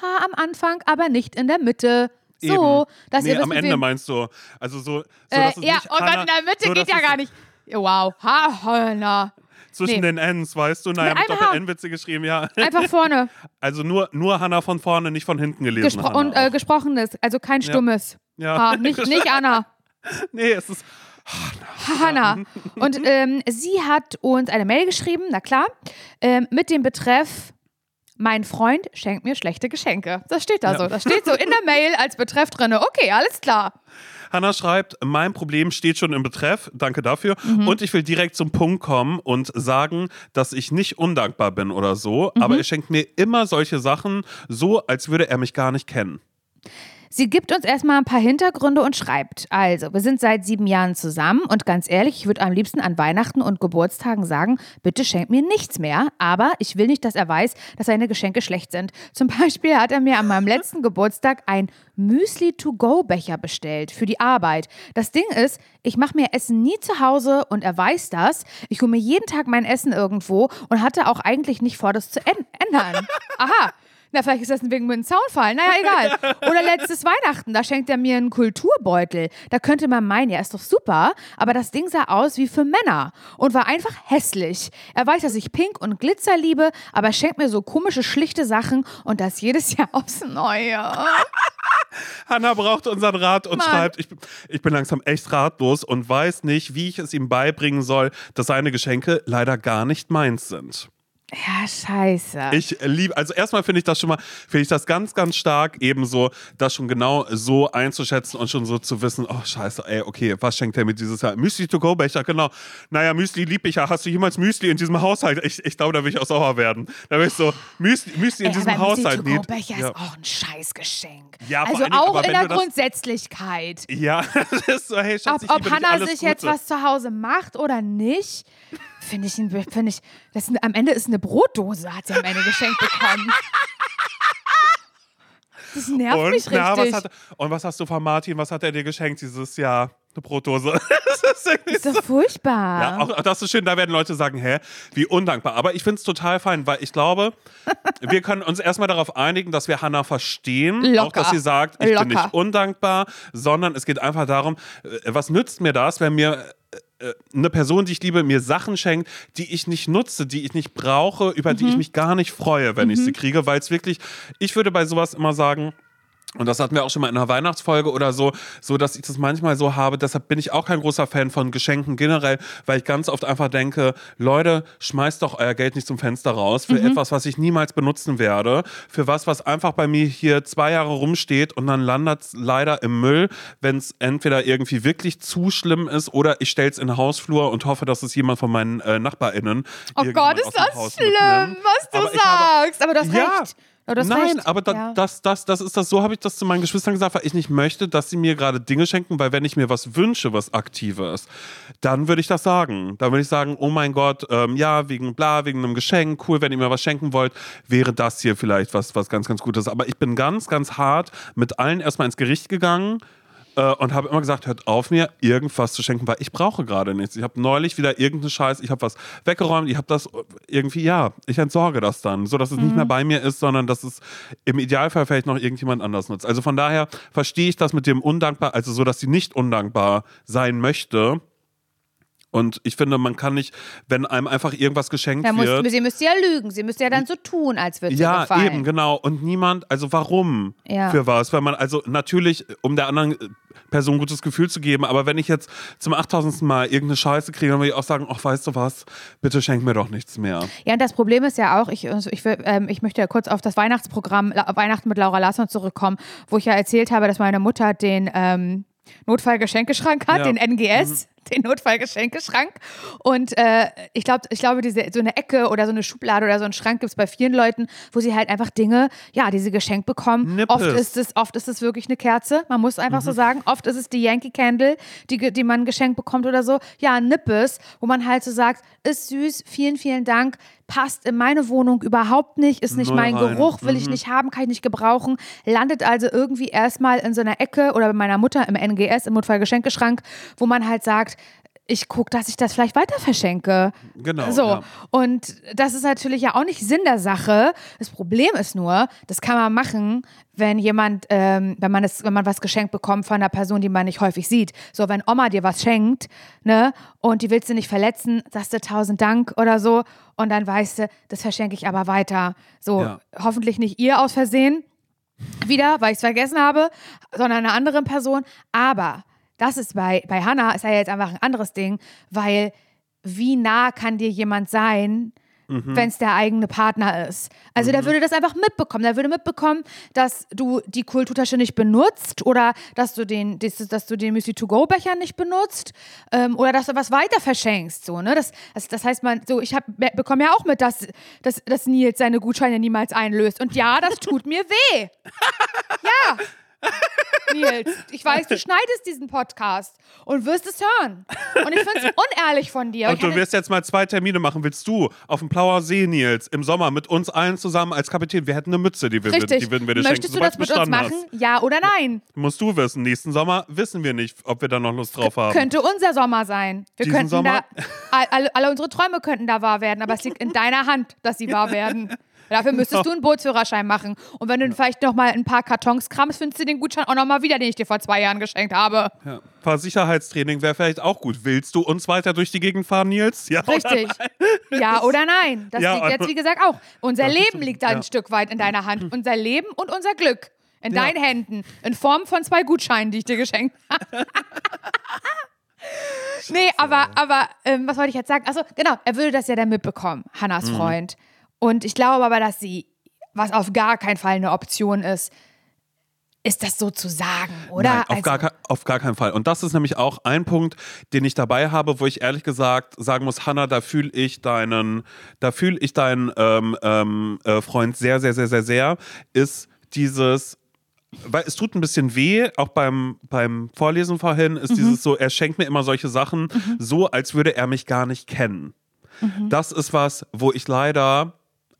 [SPEAKER 2] Haar am Anfang, aber nicht in der Mitte. So,
[SPEAKER 1] Eben.
[SPEAKER 2] dass
[SPEAKER 1] nee,
[SPEAKER 2] ihr wisst,
[SPEAKER 1] am Ende meinst du. Also so, so
[SPEAKER 2] Äh,
[SPEAKER 1] dass es
[SPEAKER 2] ja,
[SPEAKER 1] nicht
[SPEAKER 2] oh Gott, in der Mitte
[SPEAKER 1] so,
[SPEAKER 2] geht ja gar nicht. Wow, ha, Hannah.
[SPEAKER 1] Zwischen
[SPEAKER 2] Nee.
[SPEAKER 1] den Ns, weißt du? Naja,
[SPEAKER 2] Mit
[SPEAKER 1] mit. Doppel-N-Witze geschrieben, ja.
[SPEAKER 2] Einfach vorne. (laughs)
[SPEAKER 1] Also nur, nur Hannah von vorne, nicht von hinten gelesen.
[SPEAKER 2] Gespro
[SPEAKER 1] Hannah
[SPEAKER 2] und äh, gesprochenes, also kein stummes.
[SPEAKER 1] Ja.
[SPEAKER 2] Haar. Nicht, (laughs) nicht Anna.
[SPEAKER 1] nee, es ist.
[SPEAKER 2] Hanna. Und (laughs) ähm, sie hat uns eine Mail geschrieben, na klar, ähm, mit dem Betreff. Mein Freund schenkt mir schlechte Geschenke. Das steht da
[SPEAKER 1] Ja.
[SPEAKER 2] so. Das steht so in der Mail als Betreff drin. Okay, alles klar.
[SPEAKER 1] Hannah schreibt, mein Problem steht schon im Betreff, danke dafür.
[SPEAKER 2] Mhm.
[SPEAKER 1] Und ich will direkt zum Punkt kommen und sagen, dass ich nicht undankbar bin oder so,
[SPEAKER 2] Mhm.
[SPEAKER 1] aber er schenkt mir immer solche Sachen, so als würde er mich gar nicht kennen.
[SPEAKER 2] Sie gibt uns erstmal ein paar Hintergründe und schreibt. Also, wir sind seit sieben Jahren zusammen und ganz ehrlich, ich würde am liebsten an Weihnachten und Geburtstagen sagen, bitte schenk mir nichts mehr, aber ich will nicht, dass er weiß, dass seine Geschenke schlecht sind. Zum Beispiel hat er mir an meinem letzten Geburtstag ein Müsli-to-go-Becher bestellt für die Arbeit. Das Ding ist, ich mache mir Essen nie zu Hause und er weiß das. Ich hole mir jeden Tag mein Essen irgendwo und hatte auch eigentlich nicht vor, das zu änd- ändern. (laughs) Aha. Na, vielleicht ist das wegen mit dem Zaunfall. Naja, (laughs) egal. Oder letztes Weihnachten, da schenkt er mir einen Kulturbeutel. Da könnte man meinen, ja, ist doch super. Aber das Ding sah aus wie für Männer und war einfach hässlich. Er weiß, dass ich Pink und Glitzer liebe, aber er schenkt mir so komische, schlichte Sachen und das jedes Jahr (laughs) aufs Neue. (laughs)
[SPEAKER 1] Hannah braucht unseren Rat und
[SPEAKER 2] Mann.
[SPEAKER 1] schreibt, ich, ich bin langsam echt ratlos und weiß nicht, wie ich es ihm beibringen soll, dass seine Geschenke leider gar nicht meins sind.
[SPEAKER 2] Ja, scheiße.
[SPEAKER 1] Ich liebe, also erstmal finde ich das schon mal, finde ich das ganz, ganz stark, ebenso das schon genau so einzuschätzen und schon so zu wissen, oh scheiße, ey, okay, was schenkt er mir dieses Jahr? Müsli-to-go-Becher, genau. Naja, Müsli lieb ich ja. Hast du jemals Müsli in diesem Haushalt? Ich, ich glaube, da will ich auch sauer werden. Da will ich so, Müsli, Müsli in
[SPEAKER 2] Ey,
[SPEAKER 1] diesem
[SPEAKER 2] aber
[SPEAKER 1] Haushalt nicht.
[SPEAKER 2] Becher
[SPEAKER 1] Ja.
[SPEAKER 2] ist auch ein Scheißgeschenk.
[SPEAKER 1] Ja,
[SPEAKER 2] also
[SPEAKER 1] Dingen,
[SPEAKER 2] auch in der
[SPEAKER 1] du das-
[SPEAKER 2] Grundsätzlichkeit.
[SPEAKER 1] Ja, (laughs) das ist so, hey Schatz,
[SPEAKER 2] Ob, ob Hannah sich
[SPEAKER 1] Gute.
[SPEAKER 2] jetzt was zu Hause macht oder nicht, finde ich, ein- finde ich, das ein- am Ende ist eine Brotdose, hat sie am Ende geschenkt bekommen. Das nervt
[SPEAKER 1] und,
[SPEAKER 2] mich
[SPEAKER 1] na, was
[SPEAKER 2] richtig.
[SPEAKER 1] hat, und was hast du von Martin? Was hat er dir geschenkt dieses Jahr? Eine Brotdose. (laughs) das ist
[SPEAKER 2] ist doch furchtbar.
[SPEAKER 1] Ja, auch, auch das ist schön, da werden Leute sagen, hä, wie undankbar. Aber ich finde es total fein, weil ich glaube, wir können uns erstmal darauf einigen, dass wir Hannah verstehen. Auch,
[SPEAKER 2] Locker.
[SPEAKER 1] dass sie sagt, ich bin
[SPEAKER 2] Locker.
[SPEAKER 1] nicht undankbar, sondern es geht einfach darum, äh, was nützt mir das, wenn mir eine Person, die ich liebe, mir Sachen schenkt, die ich nicht nutze, die ich nicht brauche, über die ich mich gar nicht freue, wenn ich sie kriege, weil es wirklich, ich würde bei sowas immer sagen, und das hatten wir auch schon mal in einer Weihnachtsfolge oder so, so dass ich das manchmal so habe. Deshalb bin ich auch kein großer Fan von Geschenken generell, weil ich ganz oft einfach denke, Leute, schmeißt doch euer Geld nicht zum Fenster raus für etwas, was ich niemals benutzen werde, für was, was einfach bei mir hier zwei Jahre rumsteht und dann landet es leider im Müll, wenn es entweder irgendwie wirklich zu schlimm ist oder ich stelle es in den Hausflur und hoffe, dass es jemand von meinen äh, NachbarInnen
[SPEAKER 2] oh Gott, ist das schlimm, was du
[SPEAKER 1] Aber ich habe-
[SPEAKER 2] sagst. Aber du hast
[SPEAKER 1] Ja.
[SPEAKER 2] recht. Hast
[SPEAKER 1] Nein,
[SPEAKER 2] recht.
[SPEAKER 1] aber da,
[SPEAKER 2] ja.
[SPEAKER 1] das, das, das ist das, so habe ich das zu meinen Geschwistern gesagt, weil ich nicht möchte, dass sie mir gerade Dinge schenken, weil wenn ich mir was wünsche, was Aktives, dann würde ich das sagen. Dann würde ich sagen, oh mein Gott, ähm, ja, wegen bla, wegen einem Geschenk, cool, wenn ihr mir was schenken wollt, wäre das hier vielleicht was, was ganz, ganz Gutes. Aber ich bin ganz, ganz hart mit allen erstmal ins Gericht gegangen äh, und habe immer gesagt, hört auf mir irgendwas zu schenken, weil ich brauche gerade nichts. Ich habe neulich wieder irgendeinen Scheiß, ich habe was weggeräumt, ich habe das irgendwie, ja, ich entsorge das dann, so dass es nicht mehr bei mir ist, sondern dass es im Idealfall vielleicht noch irgendjemand anders nutzt. Also von daher verstehe ich das mit dem undankbar, also so, dass sie nicht undankbar sein möchte. Und ich finde, man kann nicht, wenn einem einfach irgendwas geschenkt
[SPEAKER 2] Da muss,
[SPEAKER 1] wird.
[SPEAKER 2] sie müsste ja lügen. Sie müsste ja dann so tun, als würde
[SPEAKER 1] Ja,
[SPEAKER 2] ihr gefallen.
[SPEAKER 1] eben, genau. Und niemand, also warum?
[SPEAKER 2] Ja.
[SPEAKER 1] Für was? Weil man, also natürlich, um der anderen Person ein gutes Gefühl zu geben, aber wenn ich jetzt zum 8000. Mal irgendeine Scheiße kriege, dann will ich auch sagen, ach, weißt du was, bitte schenk mir doch nichts mehr.
[SPEAKER 2] Ja, und das Problem ist ja auch, ich, also ich, will, ähm, ich möchte ja kurz auf das Weihnachtsprogramm Weihnachten mit Laura Larsson zurückkommen, wo ich ja erzählt habe, dass meine Mutter den ähm, Notfallgeschenkeschrank hat,
[SPEAKER 1] Ja. Mhm.
[SPEAKER 2] den NGS. (laughs) Den Notfallgeschenkeschrank. Und äh, ich glaube, ich glaube, diese, so eine Ecke oder so eine Schublade oder so einen Schrank gibt es bei vielen Leuten, wo sie halt einfach Dinge, ja, die sie geschenkt bekommen.
[SPEAKER 1] Nippes.
[SPEAKER 2] Oft ist es, oft ist es wirklich eine Kerze. Man muss einfach
[SPEAKER 1] Mhm.
[SPEAKER 2] so sagen. Oft ist es die Yankee Candle, die, die man geschenkt bekommt oder so. Ja, ein Nippes, wo man halt so sagt, ist süß, vielen, vielen Dank. Passt in meine Wohnung überhaupt nicht, ist nicht
[SPEAKER 1] Null
[SPEAKER 2] mein
[SPEAKER 1] rein.
[SPEAKER 2] Geruch, will ich nicht haben, kann ich nicht gebrauchen. Landet also irgendwie erstmal in so einer Ecke oder bei meiner Mutter im NGS, im Notfallgeschenkeschrank, wo man halt sagt, ich gucke, dass ich das vielleicht weiter verschenke.
[SPEAKER 1] Genau,
[SPEAKER 2] So.
[SPEAKER 1] ja.
[SPEAKER 2] Und das ist natürlich ja auch nicht Sinn der Sache. Das Problem ist nur, das kann man machen, wenn jemand, ähm, wenn man es, wenn man was geschenkt bekommt von einer Person, die man nicht häufig sieht. So, wenn Oma dir was schenkt, ne, und die willst du nicht verletzen, sagst du tausend Dank oder so, und dann weißt du, das verschenke ich aber weiter. So,
[SPEAKER 1] Ja.
[SPEAKER 2] hoffentlich nicht ihr aus Versehen wieder, weil ich es vergessen habe, sondern einer anderen Person. Aber das ist bei, bei Hannah ist ja jetzt einfach ein anderes Ding, weil wie nah kann dir jemand sein, wenn es der eigene Partner ist. Also der würde das einfach mitbekommen. Der würde mitbekommen, dass du die Kulturtasche nicht benutzt oder dass du den, dass, dass du den Müsli-to-go-Becher nicht benutzt ähm, oder dass du was weiter verschenkst. So, ne? das, das, das heißt, man, so, ich bekomme ja auch mit, dass, dass, dass Nils seine Gutscheine niemals einlöst. Und ja, das tut mir weh. (laughs) Ja. Nils, ich weiß, du schneidest diesen Podcast und wirst es hören. Und ich finde es (laughs) unehrlich von dir.
[SPEAKER 1] Und du wirst jetzt mal zwei Termine machen. Willst du auf dem Plauer See, Nils, im Sommer mit uns allen zusammen als Kapitän? Wir hätten eine Mütze, die, wir,
[SPEAKER 2] Richtig.
[SPEAKER 1] die würden wir dir
[SPEAKER 2] Möchtest
[SPEAKER 1] schenken,
[SPEAKER 2] du das mit uns machen? Ja oder nein?
[SPEAKER 1] Hast. Musst du wissen. Nächsten Sommer wissen wir nicht, ob wir da noch Lust drauf haben.
[SPEAKER 2] Könnte unser Sommer sein. Wir
[SPEAKER 1] Diesen
[SPEAKER 2] könnten
[SPEAKER 1] Sommer?
[SPEAKER 2] da, all- alle, alle unsere Träume könnten da wahr werden, aber es liegt in (laughs) deiner Hand, dass sie wahr werden. Dafür (laughs) müsstest du einen Bootsführerschein machen. Und wenn du vielleicht noch mal ein paar Kartons kramst, findest du den Gutschein auch noch mal wieder, den ich dir vor zwei Jahren geschenkt habe.
[SPEAKER 1] Ja. Ein paar Sicherheitstraining wäre vielleicht auch gut. Willst du uns weiter durch die Gegend fahren, Nils? Ja, oder
[SPEAKER 2] Richtig. Ja oder nein? Das
[SPEAKER 1] Ja,
[SPEAKER 2] liegt jetzt,
[SPEAKER 1] also-
[SPEAKER 2] wie gesagt, auch. Unser Leben liegt da
[SPEAKER 1] ja.
[SPEAKER 2] ein Stück weit in deiner Hand. Unser Leben und unser Glück. In
[SPEAKER 1] Ja.
[SPEAKER 2] deinen Händen. In Form von zwei Gutscheinen, die ich dir geschenkt habe. (laughs) nee, aber, aber ähm, was wollte ich jetzt sagen? Achso, genau, er würde das ja dann mitbekommen, Hannas
[SPEAKER 1] Mhm.
[SPEAKER 2] Freund. Und ich glaube aber, dass sie, was auf gar keinen Fall eine Option ist, ist das so zu sagen, oder?
[SPEAKER 1] Nein, auf,
[SPEAKER 2] Also-
[SPEAKER 1] gar, auf gar keinen Fall. Und das ist nämlich auch ein Punkt, den ich dabei habe, wo ich ehrlich gesagt sagen muss, Hanna, da fühle ich deinen, da fühle ich deinen ähm, ähm, äh, Freund sehr, sehr, sehr, sehr, sehr, ist dieses weil es tut ein bisschen weh, auch beim, beim Vorlesen vorhin, ist dieses so, er schenkt mir immer solche Sachen, so als würde er mich gar nicht kennen. Das ist was, wo ich leider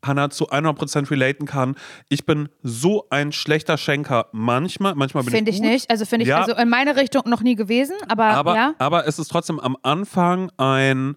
[SPEAKER 1] Hannah zu 100% relaten kann. Ich bin so ein schlechter Schenker. Manchmal, manchmal bin
[SPEAKER 2] Finde
[SPEAKER 1] ich
[SPEAKER 2] ich
[SPEAKER 1] gut.
[SPEAKER 2] nicht. Also finde ich
[SPEAKER 1] Ja.
[SPEAKER 2] also in meine Richtung noch nie gewesen, aber,
[SPEAKER 1] Aber,
[SPEAKER 2] ja.
[SPEAKER 1] aber es ist trotzdem am Anfang ein.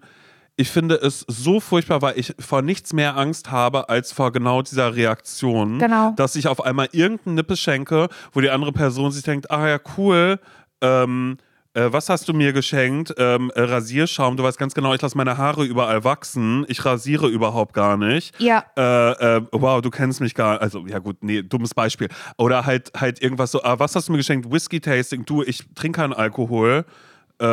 [SPEAKER 1] Ich finde es so furchtbar, weil ich vor nichts mehr Angst habe, als vor genau dieser Reaktion.
[SPEAKER 2] Genau.
[SPEAKER 1] Dass ich auf einmal irgendeinen Nippes schenke, wo die andere Person sich denkt, ah ja, cool, ähm, äh, was hast du mir geschenkt? Ähm, äh, Rasierschaum, du weißt ganz genau, ich lasse meine Haare überall wachsen. Ich rasiere überhaupt gar nicht.
[SPEAKER 2] Ja.
[SPEAKER 1] Äh, äh, wow, du kennst mich gar Also, ja gut, nee, dummes Beispiel. Oder halt, halt irgendwas so, ah, was hast du mir geschenkt? Whisky-Tasting. Du, ich trinke keinen Alkohol. Äh,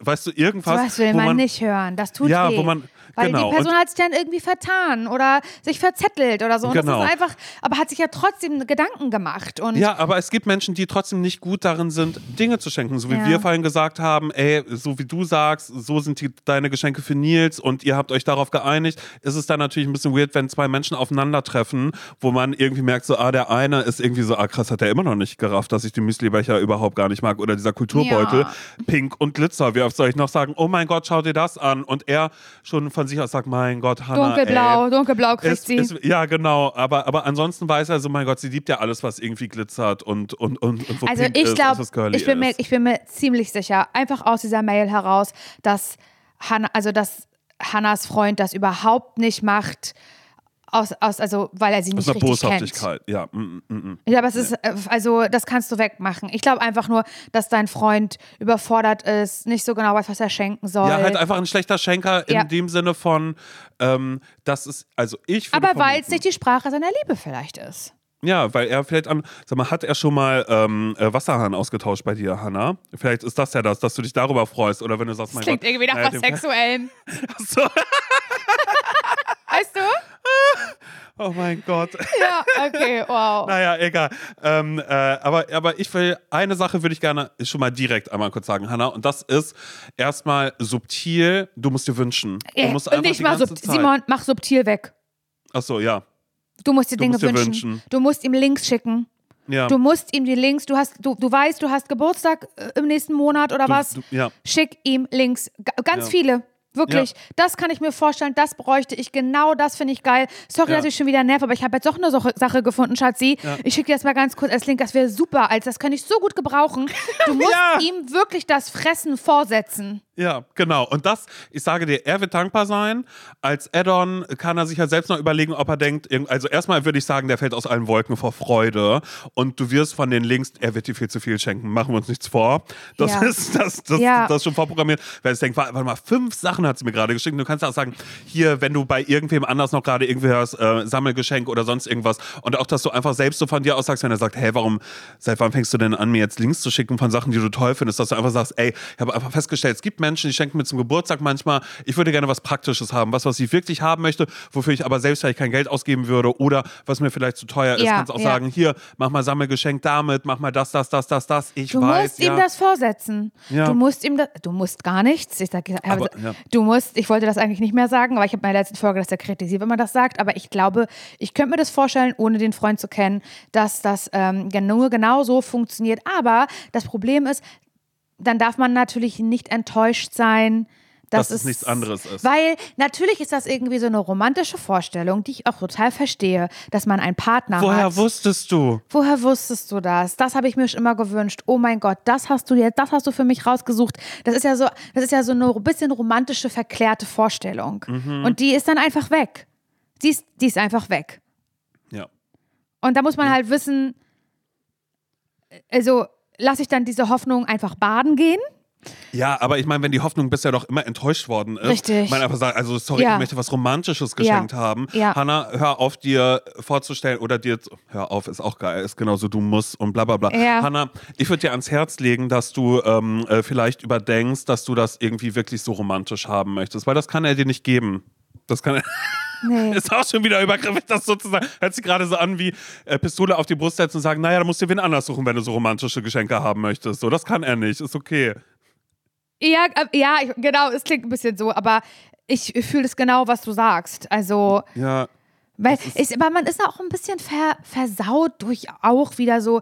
[SPEAKER 1] weißt du, irgendwas.
[SPEAKER 2] Was will
[SPEAKER 1] wo
[SPEAKER 2] man, nicht hören? Das tut
[SPEAKER 1] Ja,
[SPEAKER 2] weh.
[SPEAKER 1] wo man-
[SPEAKER 2] Weil
[SPEAKER 1] genau,
[SPEAKER 2] die Person
[SPEAKER 1] und-
[SPEAKER 2] hat sich dann irgendwie vertan oder sich verzettelt oder so. Und
[SPEAKER 1] Genau.
[SPEAKER 2] das ist einfach, aber hat sich ja trotzdem Gedanken gemacht. Und
[SPEAKER 1] Ja, aber es gibt Menschen, die trotzdem nicht gut darin sind, Dinge zu schenken. So wie
[SPEAKER 2] Ja.
[SPEAKER 1] wir vorhin gesagt haben, ey, so wie du sagst, so sind die, deine Geschenke für Nils und ihr habt euch darauf geeinigt, ist es dann natürlich ein bisschen weird, wenn zwei Menschen aufeinandertreffen, wo man irgendwie merkt, so, ah, der eine ist irgendwie so, ah, krass, hat der immer noch nicht gerafft, dass ich den Müslibecher überhaupt gar nicht mag oder dieser Kulturbeutel,
[SPEAKER 2] Ja.
[SPEAKER 1] pink und Glitzer. Wie oft soll ich noch sagen, oh mein Gott, schau dir das an und er schon von von sich aus sagt, mein Gott, Hannah,
[SPEAKER 2] Dunkelblau,
[SPEAKER 1] ey,
[SPEAKER 2] dunkelblau kriegt
[SPEAKER 1] ist,
[SPEAKER 2] sie.
[SPEAKER 1] ist, ja, genau. Aber, aber ansonsten weiß er so, mein Gott, sie liebt ja alles, was irgendwie glitzert und, und, und, und wo
[SPEAKER 2] also ich glaube, ich bin, mir, ich bin mir ziemlich sicher, einfach aus dieser Mail heraus, dass Hannah, also dass Hannas Freund das überhaupt nicht macht, aus, aus, also weil er sie
[SPEAKER 1] Aus
[SPEAKER 2] nicht
[SPEAKER 1] einer
[SPEAKER 2] richtig kennt.
[SPEAKER 1] Boshaftigkeit, ja. Mm, mm, mm.
[SPEAKER 2] Ja, aber es ist, äh, also das kannst du wegmachen. Ich glaube einfach nur, dass dein Freund überfordert ist, nicht so genau weiß, was er schenken soll.
[SPEAKER 1] Ja, halt einfach ein schlechter Schenker in
[SPEAKER 2] Ja.
[SPEAKER 1] dem Sinne von, ähm, das ist, also ich
[SPEAKER 2] aber weil es nicht die Sprache seiner Liebe vielleicht ist.
[SPEAKER 1] Ja, weil er vielleicht an, sag mal, hat er schon mal ähm, äh, Wasserhahn ausgetauscht bei dir, Hanna? Vielleicht ist das ja das, dass du dich darüber freust oder wenn du sagst, mein
[SPEAKER 2] Klingt
[SPEAKER 1] Gott,
[SPEAKER 2] irgendwie nach
[SPEAKER 1] naja,
[SPEAKER 2] was Sexuellem. (laughs) Weißt du? (laughs)
[SPEAKER 1] Oh mein Gott.
[SPEAKER 2] Ja, okay, wow. (laughs)
[SPEAKER 1] Naja, egal. Ähm, äh, aber, aber ich will, eine Sache würde ich gerne schon mal direkt einmal kurz sagen, Hanna, und das ist erstmal subtil, du musst dir wünschen. Du musst einfach
[SPEAKER 2] nicht mal
[SPEAKER 1] ganze
[SPEAKER 2] sub
[SPEAKER 1] Zeit.
[SPEAKER 2] Simon, mach subtil weg.
[SPEAKER 1] Achso, ja.
[SPEAKER 2] Du musst dir
[SPEAKER 1] Du
[SPEAKER 2] Dinge
[SPEAKER 1] musst dir
[SPEAKER 2] wünschen.
[SPEAKER 1] wünschen.
[SPEAKER 2] Du musst ihm Links schicken.
[SPEAKER 1] ja.
[SPEAKER 2] Du musst ihm die Links, du hast, du, du weißt, du hast Geburtstag äh, im nächsten Monat oder
[SPEAKER 1] Du-
[SPEAKER 2] was?
[SPEAKER 1] du- ja.
[SPEAKER 2] Schick ihm Links. G ganz
[SPEAKER 1] Ja.
[SPEAKER 2] viele. Wirklich.
[SPEAKER 1] Ja.
[SPEAKER 2] Das kann ich mir vorstellen, das bräuchte ich. Genau das finde ich geil. Sorry,
[SPEAKER 1] Ja.
[SPEAKER 2] dass ich schon wieder nerv, aber ich habe jetzt doch eine Sache, Sache gefunden, Schatzi.
[SPEAKER 1] Ja.
[SPEAKER 2] Ich schicke dir das mal ganz kurz als Link. Das wäre super, als das könnte ich so gut gebrauchen. Du (laughs) musst ihm wirklich das Fressen vorsetzen.
[SPEAKER 1] Ja, genau. Und das, ich sage dir, er wird dankbar sein. Als Add-on kann er sich ja selbst noch überlegen, ob er denkt, also erstmal würde ich sagen, der fällt aus allen Wolken vor Freude. Und du wirst von den Links, er wird dir viel zu viel schenken, machen wir uns nichts vor. Das
[SPEAKER 2] Ja.
[SPEAKER 1] ist das, das,
[SPEAKER 2] Ja.
[SPEAKER 1] das ist schon vorprogrammiert. Weil ich denke, warte mal, fünf Sachen hat sie mir gerade geschickt. Du kannst auch sagen, hier, wenn du bei irgendwem anders noch gerade irgendwie hörst, äh, Sammelgeschenk oder sonst irgendwas. Und auch, dass du einfach selbst so von dir aus sagst, wenn er sagt, hey, warum, seit wann fängst du denn an, mir jetzt Links zu schicken von Sachen, die du toll findest, dass du einfach sagst, ey, ich habe einfach festgestellt, es gibt Menschen, die schenken mir zum Geburtstag manchmal, ich würde gerne was Praktisches haben, was, was ich wirklich haben möchte, wofür ich aber selbst vielleicht kein Geld ausgeben würde oder was mir vielleicht zu teuer ist.
[SPEAKER 2] Ja,
[SPEAKER 1] kannst auch
[SPEAKER 2] ja.
[SPEAKER 1] sagen, hier, mach mal Sammelgeschenk damit, mach mal das, das, das, das, das. Ich
[SPEAKER 2] Du
[SPEAKER 1] weiß,
[SPEAKER 2] musst
[SPEAKER 1] ja.
[SPEAKER 2] ihm das vorsetzen. Du musst ihm das, du musst gar nichts. Ich sag,
[SPEAKER 1] Aber.
[SPEAKER 2] Du musst, ich wollte das eigentlich nicht mehr sagen, aber ich habe in der letzten Folge das ja kritisiert, wenn man das sagt. Aber ich glaube, ich könnte mir das vorstellen, ohne den Freund zu kennen, dass das ähm, nur genau so funktioniert. Aber das Problem ist, dann darf man natürlich nicht enttäuscht sein. Dass,
[SPEAKER 1] Dass es nichts anderes ist.
[SPEAKER 2] Weil natürlich ist das irgendwie so eine romantische Vorstellung, die ich auch total verstehe, dass man einen Partner
[SPEAKER 1] Woher
[SPEAKER 2] hat.
[SPEAKER 1] wusstest du?
[SPEAKER 2] Woher wusstest du das? Das habe ich mir schon immer gewünscht. Oh mein Gott, das hast du jetzt, das hast du für mich rausgesucht. Das ist ja so, das ist ja so eine bisschen romantische, verklärte Vorstellung.
[SPEAKER 1] Mhm.
[SPEAKER 2] Und die ist dann einfach weg. Die ist, die ist einfach weg.
[SPEAKER 1] Ja.
[SPEAKER 2] Und da muss man halt wissen, also lasse ich dann diese Hoffnung einfach baden gehen?
[SPEAKER 1] Ja, aber ich meine, wenn die Hoffnung bisher doch immer enttäuscht worden ist,
[SPEAKER 2] Richtig.
[SPEAKER 1] man einfach sagt, also sorry,
[SPEAKER 2] Ja.
[SPEAKER 1] ich möchte was Romantisches geschenkt haben.
[SPEAKER 2] Ja.
[SPEAKER 1] Hanna, hör auf, dir vorzustellen oder dir, hör auf, ist auch geil, ist genauso, du musst und bla bla bla.
[SPEAKER 2] Ja.
[SPEAKER 1] Hanna, ich würde dir ans Herz legen, dass du ähm, äh, vielleicht überdenkst, dass du das irgendwie wirklich so romantisch haben möchtest, weil das kann er dir nicht geben. Das kann er. (laughs)
[SPEAKER 2] Nee.
[SPEAKER 1] Ist auch schon wieder übergriffig, das sozusagen. Hört sich gerade so an wie äh, Pistole auf die Brust setzen und sagen, naja, da musst du wen anders suchen, wenn du so romantische Geschenke haben möchtest. So, das kann er nicht, ist okay.
[SPEAKER 2] Ja, äh, ja, ich, genau, es klingt ein bisschen so, aber ich fühle das genau, was du sagst. Also,
[SPEAKER 1] Ja,
[SPEAKER 2] Weil, ist, aber man ist auch ein bisschen ver, versaut durch auch wieder so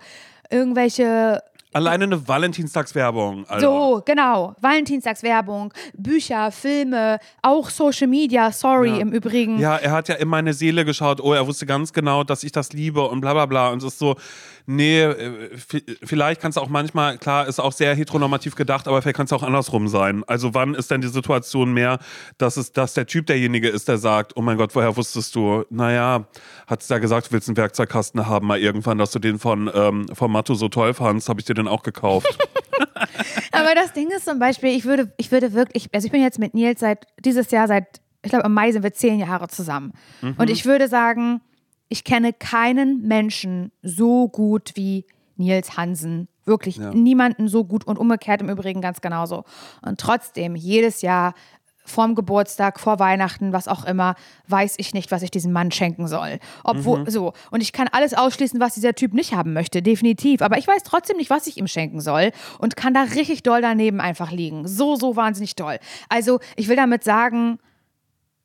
[SPEAKER 2] irgendwelche.
[SPEAKER 1] Alleine eine Valentinstagswerbung. Alter.
[SPEAKER 2] So, genau. Valentinstagswerbung, Bücher, Filme, auch Social Media, sorry
[SPEAKER 1] Ja.
[SPEAKER 2] im Übrigen.
[SPEAKER 1] Ja, er hat ja in meine Seele geschaut. Oh, er wusste ganz genau, dass ich das liebe und bla bla bla. Und es ist so, nee, äh, vi- vielleicht kann es auch manchmal, klar, ist auch sehr heteronormativ gedacht, aber vielleicht kann es auch andersrum sein. Also wann ist denn die Situation mehr, dass es, dass der Typ derjenige ist, der sagt, oh mein Gott, woher wusstest du? Naja, hat es ja gesagt, du willst einen Werkzeugkasten haben, mal irgendwann, dass du den von, ähm, von Matto so toll fandst, habe ich dir den auch gekauft. (laughs)
[SPEAKER 2] Aber das Ding ist zum Beispiel, ich würde, ich würde wirklich, also ich bin jetzt mit Nils seit dieses Jahr, seit, ich glaube im Mai sind wir zehn Jahre zusammen.
[SPEAKER 1] Mhm.
[SPEAKER 2] Und ich würde sagen, ich kenne keinen Menschen so gut wie Nils Hansen. Wirklich niemanden so gut und umgekehrt im Übrigen ganz genauso. Und trotzdem, jedes Jahr vorm Geburtstag, vor Weihnachten, was auch immer, weiß ich nicht, was ich diesem Mann schenken soll. Obwohl, so. Und ich kann alles ausschließen, was dieser Typ nicht haben möchte, definitiv. Aber ich weiß trotzdem nicht, was ich ihm schenken soll und kann da richtig doll daneben einfach liegen. So, so wahnsinnig doll. Also, ich will damit sagen,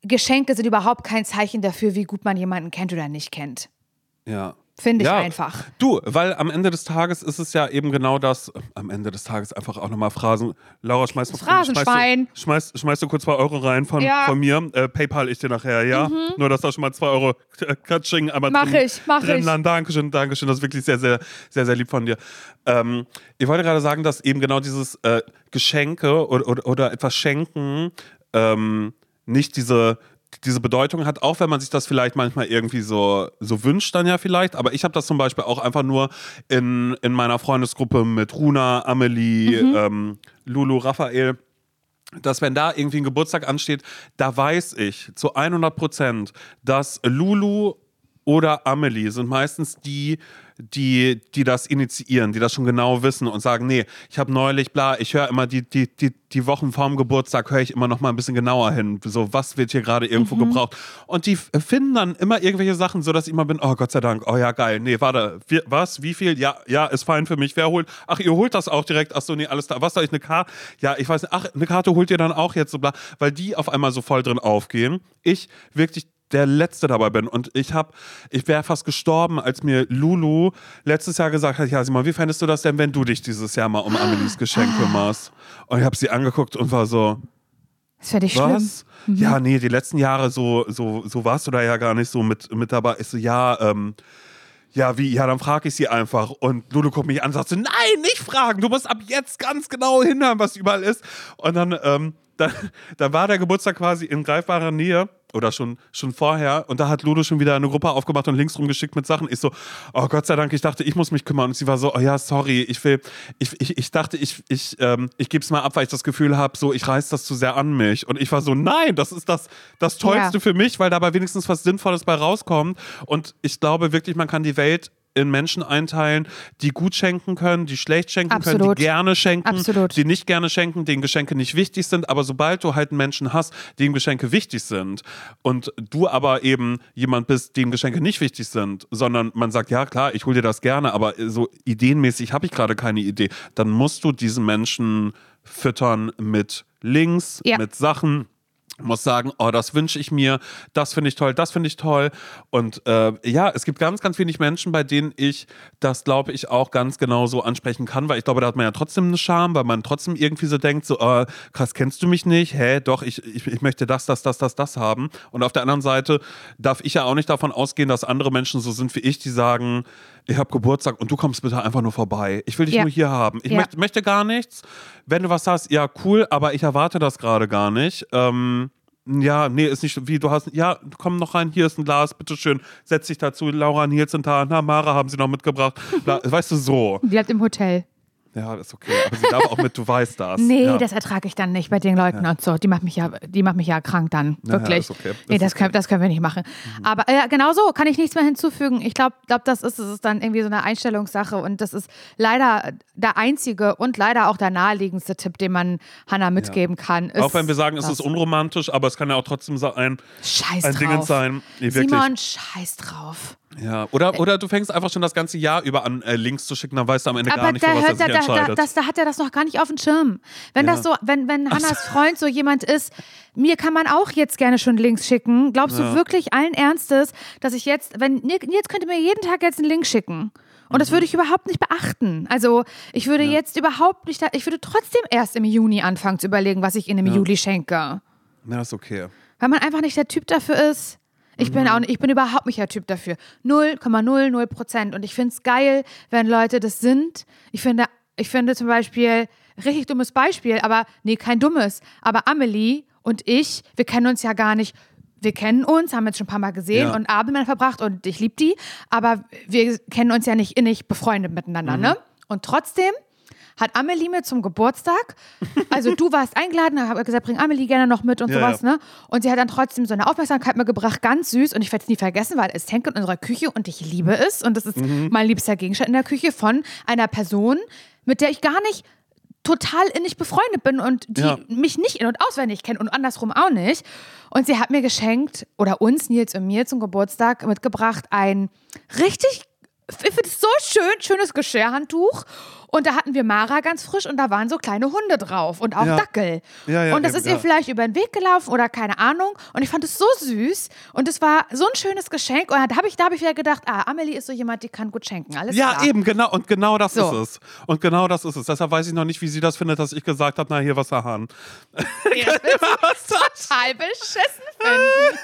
[SPEAKER 2] Geschenke sind überhaupt kein Zeichen dafür, wie gut man jemanden kennt oder nicht kennt.
[SPEAKER 1] ja.
[SPEAKER 2] Finde ich einfach.
[SPEAKER 1] Du, weil am Ende des Tages ist es ja eben genau das, am Ende des Tages einfach auch nochmal Phrasen. Laura, schmeißt mal
[SPEAKER 2] Phrasenschwein.
[SPEAKER 1] Schmeißt du, schmeißt, schmeißt du kurz zwei Euro rein von,
[SPEAKER 2] Ja.
[SPEAKER 1] von mir. Äh, PayPal ich dir nachher, ja? Nur, dass da schon mal zwei Euro äh, Katsching einmal
[SPEAKER 2] Mach
[SPEAKER 1] drin,
[SPEAKER 2] ich, mach
[SPEAKER 1] drin
[SPEAKER 2] ich.
[SPEAKER 1] landen. Dankeschön, Dankeschön. Das ist wirklich sehr, sehr, sehr, sehr lieb von dir. Ähm, ich wollte gerade sagen, dass eben genau dieses äh, Geschenke oder, oder, oder etwas schenken ähm, nicht diese diese Bedeutung hat, auch wenn man sich das vielleicht manchmal irgendwie so, so wünscht, dann ja vielleicht. Aber ich habe das zum Beispiel auch einfach nur in, in meiner Freundesgruppe mit Runa, Amelie, ähm, Lulu, Raphael dass wenn da irgendwie ein Geburtstag ansteht, da weiß ich zu 100 Prozent, dass Lulu oder Amelie sind meistens die, die, die das initiieren, die das schon genau wissen und sagen, nee, ich habe neulich, bla, ich höre immer die, die, die, die Wochen vorm Geburtstag, höre ich immer noch mal ein bisschen genauer hin, so was wird hier gerade irgendwo gebraucht. Und die f- finden dann immer irgendwelche Sachen, so dass ich immer bin, oh Gott sei Dank, oh ja, geil, nee, warte, wir, was, wie viel, ja, ja, ist fein für mich, wer holt, ach, ihr holt das auch direkt, ach so, nee, alles da, was soll ich, eine Karte, ja, ich weiß nicht, ach, eine Karte holt ihr dann auch jetzt, so bla, weil die auf einmal so voll drin aufgehen. Ich wirklich der Letzte dabei bin. Und ich habe, ich wäre fast gestorben, als mir Lulu letztes Jahr gesagt hat, ja Simon, wie fändest du das denn, wenn du dich dieses Jahr mal um Amelies Geschenk kümmerst? Und ich habe sie angeguckt und war so,
[SPEAKER 2] Das finde ich schlimm.
[SPEAKER 1] was? Ja, nee, die letzten Jahre so, so, so warst du da ja gar nicht so mit, mit dabei. Ich so, ja, ähm, ja, wie? Ja, dann frage ich sie einfach. Und Lulu guckt mich an und sagt so, nein, nicht fragen. Du musst ab jetzt ganz genau hinhören, was überall ist. Und dann, ähm, dann, dann war der Geburtstag quasi in greifbarer Nähe oder schon, schon vorher. Und da hat Lulu schon wieder eine Gruppe aufgemacht und links rumgeschickt mit Sachen. Ich so, oh Gott sei Dank, ich dachte, ich muss mich kümmern. Und sie war so, oh ja, sorry, ich will, ich, ich, ich dachte, ich, ich, ähm, ich gebe es mal ab, weil ich das Gefühl habe, so, ich reiß das zu sehr an mich. Und ich war so, nein, das ist das, das Tollste
[SPEAKER 2] Ja.
[SPEAKER 1] für mich, weil dabei wenigstens was Sinnvolles bei rauskommt. Und ich glaube wirklich, man kann die Welt in Menschen einteilen, die gut schenken können, die schlecht schenken können,
[SPEAKER 2] Absolut.
[SPEAKER 1] die gerne schenken,
[SPEAKER 2] Absolut.
[SPEAKER 1] die nicht gerne schenken, denen Geschenke nicht wichtig sind. Aber sobald du halt einen Menschen hast, dem Geschenke wichtig sind und du aber eben jemand bist, dem Geschenke nicht wichtig sind, sondern man sagt, ja klar, ich hole dir das gerne, aber so ideenmäßig habe ich gerade keine Idee, dann musst du diesen Menschen füttern mit Links,
[SPEAKER 2] Ja.
[SPEAKER 1] mit Sachen muss sagen, oh, das wünsche ich mir, das finde ich toll, das finde ich toll. Und äh, ja, es gibt ganz, ganz wenig Menschen, bei denen ich das, glaube ich, auch ganz genau so ansprechen kann, weil ich glaube, da hat man ja trotzdem eine Scham, weil man trotzdem irgendwie so denkt, so, äh, krass, kennst du mich nicht? Hä, doch, ich, ich, ich möchte das, das, das, das, das haben. Und auf der anderen Seite darf ich ja auch nicht davon ausgehen, dass andere Menschen so sind wie ich, die sagen, ich habe Geburtstag und du kommst bitte einfach nur vorbei. Ich will dich
[SPEAKER 2] Ja.
[SPEAKER 1] nur hier haben. Ich
[SPEAKER 2] Ja.
[SPEAKER 1] möchte, möchte gar nichts. Wenn du was hast, ja, cool, aber ich erwarte das gerade gar nicht. Ähm, ja, nee, ist nicht wie du hast. Ja, komm noch rein, hier ist ein Glas, bitteschön, setz dich dazu. Laura und Nils sind da, na, Mara haben sie noch mitgebracht. (laughs) Weißt du, so.
[SPEAKER 2] Die bleibt im Hotel.
[SPEAKER 1] Ja, ist okay. Aber sie darf auch mit, du weißt das. (laughs)
[SPEAKER 2] Nee,
[SPEAKER 1] ja.
[SPEAKER 2] das ertrage ich dann nicht bei den Leuten und so. Die macht mich ja, die macht mich ja krank dann.
[SPEAKER 1] Ja,
[SPEAKER 2] Wirklich.
[SPEAKER 1] ist okay.
[SPEAKER 2] Nee,
[SPEAKER 1] Ist
[SPEAKER 2] das,
[SPEAKER 1] okay.
[SPEAKER 2] können, das können wir nicht machen. Aber äh, genau so kann ich nichts mehr hinzufügen. Ich glaube, glaub, das ist, es ist dann irgendwie so eine Einstellungssache und das ist leider der einzige und leider auch der naheliegendste Tipp, den man Hannah mitgeben kann.
[SPEAKER 1] Auch wenn wir sagen, es ist unromantisch, aber es kann ja auch trotzdem ein,
[SPEAKER 2] Scheiß
[SPEAKER 1] ein
[SPEAKER 2] drauf.
[SPEAKER 1] Ding sein. Nee, wirklich.
[SPEAKER 2] Simon, scheiß drauf.
[SPEAKER 1] Ja. Oder, oder du fängst einfach schon das ganze Jahr über an, äh, Links zu schicken, dann weißt du am Ende gar
[SPEAKER 2] Aber
[SPEAKER 1] nicht,
[SPEAKER 2] da,
[SPEAKER 1] für was er
[SPEAKER 2] hört,
[SPEAKER 1] sich
[SPEAKER 2] da, da, da,
[SPEAKER 1] entscheidet.
[SPEAKER 2] das, da hat er das noch gar nicht auf dem Schirm. Wenn
[SPEAKER 1] Ja.
[SPEAKER 2] das so, wenn, wenn Hannas Freund so jemand ist, mir kann man auch jetzt gerne schon Links schicken. Glaubst
[SPEAKER 1] Ja.
[SPEAKER 2] du wirklich allen Ernstes, dass ich jetzt, wenn jetzt könnte mir jeden Tag jetzt einen Link schicken. Und das würde ich überhaupt nicht beachten. Also ich würde jetzt überhaupt nicht, ich würde trotzdem erst im Juni anfangen zu überlegen, was ich in einem Juli schenke.
[SPEAKER 1] ja, ist okay.
[SPEAKER 2] Weil man einfach nicht der Typ dafür ist. Ich
[SPEAKER 1] Mhm.
[SPEAKER 2] bin auch nicht, ich bin überhaupt nicht der Typ dafür. 0,00 Prozent. Und ich finde es geil, wenn Leute das sind. Ich finde, ich finde zum Beispiel, richtig dummes Beispiel, aber nee, kein dummes. Aber Amelie und ich, wir kennen uns ja gar nicht. Wir kennen uns, haben jetzt schon ein paar Mal gesehen
[SPEAKER 1] Ja.
[SPEAKER 2] und Abend miteinander verbracht und ich liebe die, aber wir kennen uns ja nicht innig befreundet miteinander,
[SPEAKER 1] Mhm.
[SPEAKER 2] ne? Und trotzdem hat Amelie mir zum Geburtstag, also du warst eingeladen, habe gesagt, bring Amelie gerne noch mit und
[SPEAKER 1] Ja,
[SPEAKER 2] sowas,
[SPEAKER 1] ja.
[SPEAKER 2] ne? Und sie hat dann trotzdem so eine Aufmerksamkeit mir gebracht, ganz süß und ich werde es nie vergessen, weil es hängt in unserer Küche und ich liebe es und das ist
[SPEAKER 1] Mhm.
[SPEAKER 2] mein liebster Gegenstand in der Küche von einer Person, mit der ich gar nicht total innig befreundet bin und die
[SPEAKER 1] Ja.
[SPEAKER 2] mich nicht in- und auswendig kennt und andersrum auch nicht. Und sie hat mir geschenkt, oder uns, Nils und mir zum Geburtstag mitgebracht, ein richtig, ich finde es so schön, schönes Geschirrhandtuch Und da hatten wir Mara ganz frisch und da waren so kleine Hunde drauf und auch
[SPEAKER 1] Ja.
[SPEAKER 2] Dackel.
[SPEAKER 1] Ja, ja,
[SPEAKER 2] und das
[SPEAKER 1] eben,
[SPEAKER 2] ist ihr vielleicht über den Weg gelaufen oder keine Ahnung. Und ich fand es so süß und es war so ein schönes Geschenk. Und da habe ich, da hab ich wieder gedacht, ah, Amelie ist so jemand, die kann gut schenken. Alles
[SPEAKER 1] Ja,
[SPEAKER 2] klar.
[SPEAKER 1] eben, genau. Und genau das
[SPEAKER 2] So.
[SPEAKER 1] ist es. Und genau das ist es. Deshalb weiß ich noch nicht, wie sie das findet, dass ich gesagt habe, na, hier Wasserhahn.
[SPEAKER 2] Ja, (laughs) das ist total beschissen finden.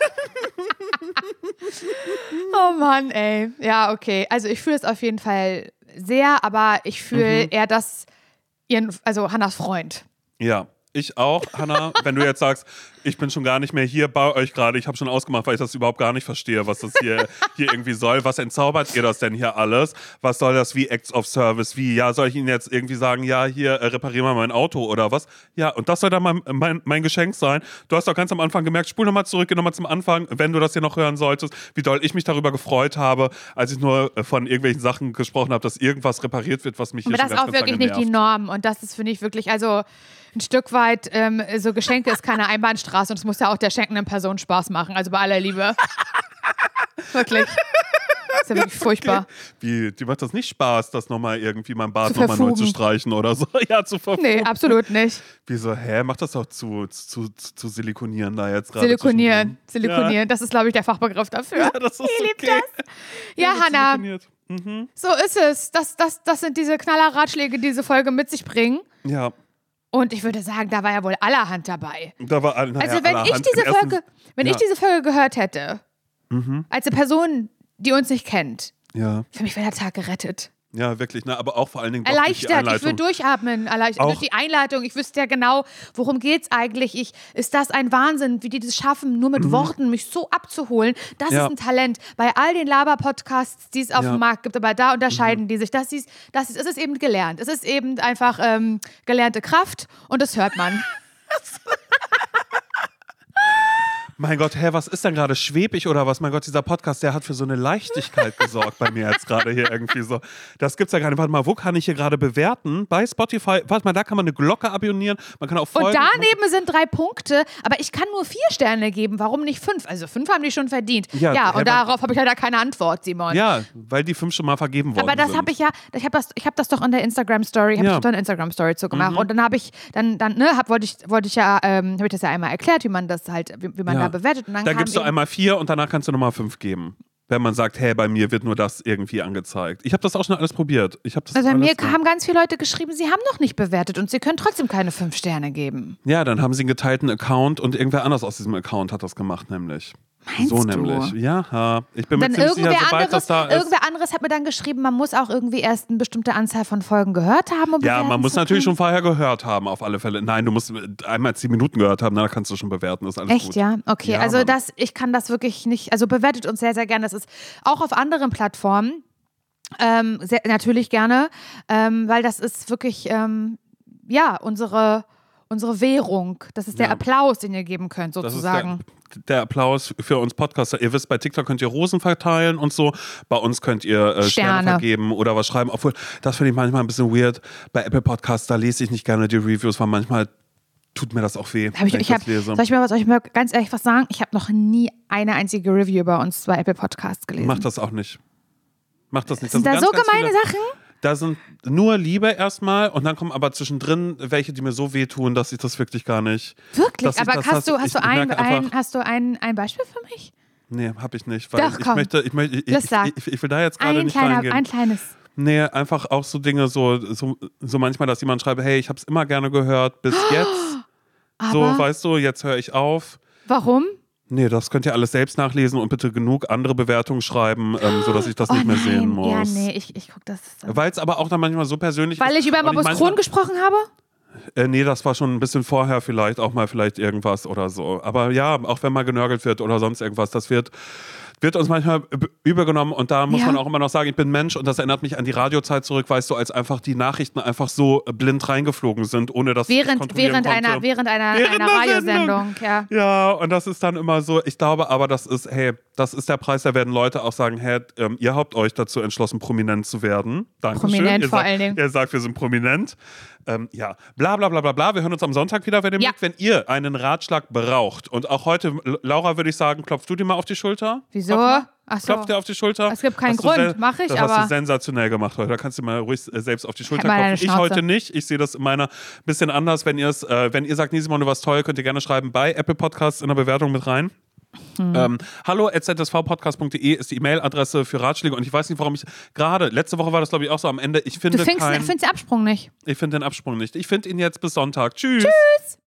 [SPEAKER 2] (laughs) oh Mann, ey. Ja, okay. Also ich fühle es auf jeden Fall sehr, aber ich fühle eher das, ihren, also Hannas Freund.
[SPEAKER 1] Ja, ich auch, Hanna. wenn du jetzt sagst, ich bin schon gar nicht mehr hier bei euch gerade, ich habe schon ausgemacht, weil ich das überhaupt gar nicht verstehe, was das hier, (laughs) hier irgendwie soll. Was entzaubert ihr das denn hier alles? Was soll das wie Acts of Service? Wie, ja, soll ich Ihnen jetzt irgendwie sagen, ja, hier, äh, reparier mal mein Auto oder was? Ja, und das soll dann mein, mein, mein Geschenk sein. Du hast doch ganz am Anfang gemerkt, spul nochmal zurück, geh nochmal zum Anfang, wenn du das hier noch hören solltest, wie doll ich mich darüber gefreut habe, als ich nur äh, von irgendwelchen Sachen gesprochen habe, dass irgendwas repariert wird, was mich hier
[SPEAKER 2] Aber das ist auch wirklich nicht die. Norm. Und das ist, finde ich, wirklich, also ein Stück weit, ähm, so Geschenke ist keine Einbahnstraße und es muss ja auch der schenkenden Person Spaß machen. Also bei aller Liebe. (laughs) wirklich. ist ja wirklich furchtbar.
[SPEAKER 1] Wie, die macht das nicht Spaß, das nochmal irgendwie mein Bart nochmal neu zu streichen oder so. (laughs) Ja, zu verfugen.
[SPEAKER 2] Nee, absolut nicht.
[SPEAKER 1] Wie so, hä, mach das doch zu, zu, zu, zu silikonieren da jetzt gerade.
[SPEAKER 2] Silikonieren. Silikonieren, das ist, glaube ich, der Fachbegriff dafür.
[SPEAKER 1] Ja, das ist (laughs)
[SPEAKER 2] Ich lieb
[SPEAKER 1] okay.
[SPEAKER 2] das. Ja,
[SPEAKER 1] wird
[SPEAKER 2] Hanna.
[SPEAKER 1] Mhm.
[SPEAKER 2] so ist es. Das, das, das sind diese Knaller-Ratschläge, die diese Folge mit sich bringen.
[SPEAKER 1] Ja,
[SPEAKER 2] Und ich würde sagen, da war ja wohl allerhand dabei.
[SPEAKER 1] da war all-
[SPEAKER 2] Also wenn ich
[SPEAKER 1] allerhand.
[SPEAKER 2] diese
[SPEAKER 1] Im ersten-
[SPEAKER 2] Folge, wenn ich
[SPEAKER 1] ja.
[SPEAKER 2] diese Folge gehört hätte, als eine Person, die uns nicht kennt,
[SPEAKER 1] Ja,
[SPEAKER 2] für mich wäre der Tag gerettet.
[SPEAKER 1] Ja, wirklich. Ne, aber auch vor allen Dingen
[SPEAKER 2] Erleichtert, ich würde durchatmen. Erleichtert. Durch die Einleitung, ich wüsste ja genau, worum geht's eigentlich. Ich, ist das ein Wahnsinn, wie die das schaffen, nur mit Worten mich so abzuholen. Das
[SPEAKER 1] Mhm. Ja.
[SPEAKER 2] ist ein Talent. Bei all den Laber-Podcasts, die es auf
[SPEAKER 1] Ja. Mhm.
[SPEAKER 2] dem Markt gibt, aber da unterscheiden die sich. Das ist, das ist, es ist eben gelernt. Es ist eben einfach ähm, gelernte Kraft und das hört man. (laughs) (laughs)
[SPEAKER 1] Mein Gott, hä, was ist denn gerade schwebig oder was? Mein Gott, dieser Podcast, der hat für so eine Leichtigkeit (laughs) gesorgt bei mir jetzt gerade hier irgendwie so. Das gibt's ja gar nicht. Warte mal, wo kann ich hier gerade bewerten? Bei Spotify. Warte mal, da kann man eine Glocke abonnieren. Man kann auch folgen.
[SPEAKER 2] Und daneben sind drei Punkte, aber ich kann nur vier Sterne geben. Warum nicht fünf? Also fünf haben die schon verdient.
[SPEAKER 1] Ja,
[SPEAKER 2] Ja, und darauf habe ich leider keine Antwort, Simon.
[SPEAKER 1] Ja, weil die fünf schon mal vergeben worden
[SPEAKER 2] Aber das habe ich ja, ich habe das, ich habe das doch in der Instagram Story, habe
[SPEAKER 1] Ja.
[SPEAKER 2] ich doch eine Instagram Story zu
[SPEAKER 1] Mhm.
[SPEAKER 2] gemacht und dann habe ich, dann, dann, ne, hab, wollte ich, wollte ich ja, ähm, habe ich das ja einmal erklärt, wie man das halt, wie, wie man
[SPEAKER 1] Ja.
[SPEAKER 2] da bewertet und dann
[SPEAKER 1] Da gibst du einmal vier und danach kannst du nochmal fünf geben. Wenn man sagt, hey, bei mir wird nur das irgendwie angezeigt. Ich habe das auch schon alles probiert. Ich das
[SPEAKER 2] also
[SPEAKER 1] alles
[SPEAKER 2] mir haben ganz viele Leute geschrieben, sie haben noch nicht bewertet und sie können trotzdem keine fünf Sterne geben.
[SPEAKER 1] Ja, dann haben sie einen geteilten Account und irgendwer anders aus diesem Account hat das gemacht, nämlich.
[SPEAKER 2] Meinst
[SPEAKER 1] so
[SPEAKER 2] du?
[SPEAKER 1] nämlich. Ja, ich bin mir
[SPEAKER 2] Dann
[SPEAKER 1] ziemlich sicher, sobald
[SPEAKER 2] anderes,
[SPEAKER 1] das da ist.
[SPEAKER 2] irgendwer anderes hat mir dann geschrieben, man muss auch irgendwie erst eine bestimmte Anzahl von Folgen gehört haben, um
[SPEAKER 1] Ja, man muss natürlich schon vorher gehört haben, auf alle Fälle. Nein, du musst einmal zehn Minuten gehört haben, dann kannst du schon bewerten. Ist alles
[SPEAKER 2] Echt,
[SPEAKER 1] gut.
[SPEAKER 2] ja? Okay,
[SPEAKER 1] Ja,
[SPEAKER 2] also
[SPEAKER 1] Mann.
[SPEAKER 2] das, ich kann das wirklich nicht, also bewertet uns sehr, sehr gerne. Das ist auch auf anderen Plattformen ähm, sehr, natürlich gerne, ähm, weil das ist wirklich, ähm, ja, unsere, unsere Währung. Das ist der
[SPEAKER 1] Ja.
[SPEAKER 2] Applaus, den ihr geben könnt, sozusagen.
[SPEAKER 1] Der, Applaus für uns Podcaster. Ihr wisst, bei TikTok könnt ihr Rosen verteilen und so. Bei uns könnt ihr äh, Sterne.
[SPEAKER 2] Sterne.
[SPEAKER 1] vergeben oder was schreiben. Obwohl, das finde ich manchmal ein bisschen weird. Bei Apple Podcasts, da lese ich nicht gerne die Reviews, weil manchmal tut mir das auch weh,
[SPEAKER 2] Hab ich, ich
[SPEAKER 1] ich
[SPEAKER 2] hab,
[SPEAKER 1] das
[SPEAKER 2] soll ich mal was soll ich ganz ehrlich was sagen? Ich habe noch nie eine einzige Review bei uns bei Apple Podcasts gelesen.
[SPEAKER 1] Mach das auch nicht. Mach das nicht.
[SPEAKER 2] Sind
[SPEAKER 1] Das
[SPEAKER 2] da
[SPEAKER 1] ganz,
[SPEAKER 2] so
[SPEAKER 1] ganz
[SPEAKER 2] gemeine Sachen?
[SPEAKER 1] Da sind nur Liebe erstmal und dann kommen aber zwischendrin welche, die mir so wehtun, dass ich das wirklich gar nicht.
[SPEAKER 2] Wirklich? Aber
[SPEAKER 1] das
[SPEAKER 2] hast du, hast du, ein, ein, hast du ein, ein Beispiel für mich?
[SPEAKER 1] Nee, hab ich nicht. Weil
[SPEAKER 2] Doch,
[SPEAKER 1] ich
[SPEAKER 2] komm.
[SPEAKER 1] möchte, ich möchte, ich, ich, ich, ich will da jetzt gerade nicht
[SPEAKER 2] kleiner,
[SPEAKER 1] reingehen.
[SPEAKER 2] ein kleines.
[SPEAKER 1] Nee, einfach auch so Dinge, so, so, so manchmal, dass jemand schreibt, hey, ich hab's immer gerne gehört, bis (gasps) jetzt. So,
[SPEAKER 2] Aber
[SPEAKER 1] weißt du, jetzt höre ich auf.
[SPEAKER 2] warum?
[SPEAKER 1] Nee, das könnt ihr alles selbst nachlesen und bitte genug andere Bewertungen schreiben, ähm, sodass ich das
[SPEAKER 2] Oh
[SPEAKER 1] nicht mehr
[SPEAKER 2] nein.
[SPEAKER 1] sehen muss.
[SPEAKER 2] Ja, nee, ich, ich guck das.
[SPEAKER 1] Weil es aber auch dann manchmal so persönlich
[SPEAKER 2] Weil ich über Mabus Kron gesprochen habe?
[SPEAKER 1] Äh, nee, das war schon ein bisschen vorher vielleicht, auch mal vielleicht irgendwas oder so. Aber ja, auch wenn mal genörgelt wird oder sonst irgendwas, das wird, wird uns manchmal üb- übergenommen und da muss
[SPEAKER 2] Ja.
[SPEAKER 1] man auch immer noch sagen, ich bin Mensch und das erinnert mich an die Radiozeit zurück, weißt du, als einfach die Nachrichten einfach so blind reingeflogen sind, ohne dass ich
[SPEAKER 2] Während,
[SPEAKER 1] kontrollieren
[SPEAKER 2] während,
[SPEAKER 1] konnte.
[SPEAKER 2] einer, während einer,
[SPEAKER 1] Während
[SPEAKER 2] einer Radiosendung, ja.
[SPEAKER 1] Ja, und das ist dann immer so, ich glaube aber, das ist, hey, das ist der Preis, da werden Leute auch sagen, hey, ähm, ihr habt euch dazu entschlossen, prominent zu werden. Dankeschön.
[SPEAKER 2] Prominent
[SPEAKER 1] ihr
[SPEAKER 2] vor
[SPEAKER 1] sagt,
[SPEAKER 2] allen Dingen.
[SPEAKER 1] Ihr sagt, wir sind prominent. Ähm, ja, bla bla bla bla bla. Wir hören uns am Sonntag wieder, wenn ihr
[SPEAKER 2] Ja.
[SPEAKER 1] mögt. Wenn ihr einen Ratschlag braucht und auch heute, Laura, würde ich sagen, klopfst du dir mal auf die Schulter?
[SPEAKER 2] Wieso? Ach so.
[SPEAKER 1] Klopft dir auf die Schulter.
[SPEAKER 2] Es gibt keinen
[SPEAKER 1] Hast
[SPEAKER 2] Grund.
[SPEAKER 1] sel-
[SPEAKER 2] Mach ich,
[SPEAKER 1] das hast
[SPEAKER 2] aber-
[SPEAKER 1] du sensationell gemacht heute. Da kannst du mal ruhig äh, selbst auf die Schulter klopfen. Ich heute nicht. Ich sehe das in meiner bisschen anders. Wenn äh, wenn ihr sagt, Nisimon, du warst toll, könnt ihr gerne schreiben bei Apple Podcasts in der Bewertung mit rein.
[SPEAKER 2] Hm.
[SPEAKER 1] Ähm, hallo zsvpodcast.de ist die E-Mail-Adresse für Ratschläge und ich weiß nicht, warum ich gerade, letzte Woche war das glaube ich auch so am Ende, ich
[SPEAKER 2] Du
[SPEAKER 1] finde
[SPEAKER 2] findest,
[SPEAKER 1] kein,
[SPEAKER 2] findest den Absprung nicht.
[SPEAKER 1] ich finde den Absprung nicht. Ich finde ihn jetzt bis Sonntag. Tschüss.
[SPEAKER 2] Tschüss.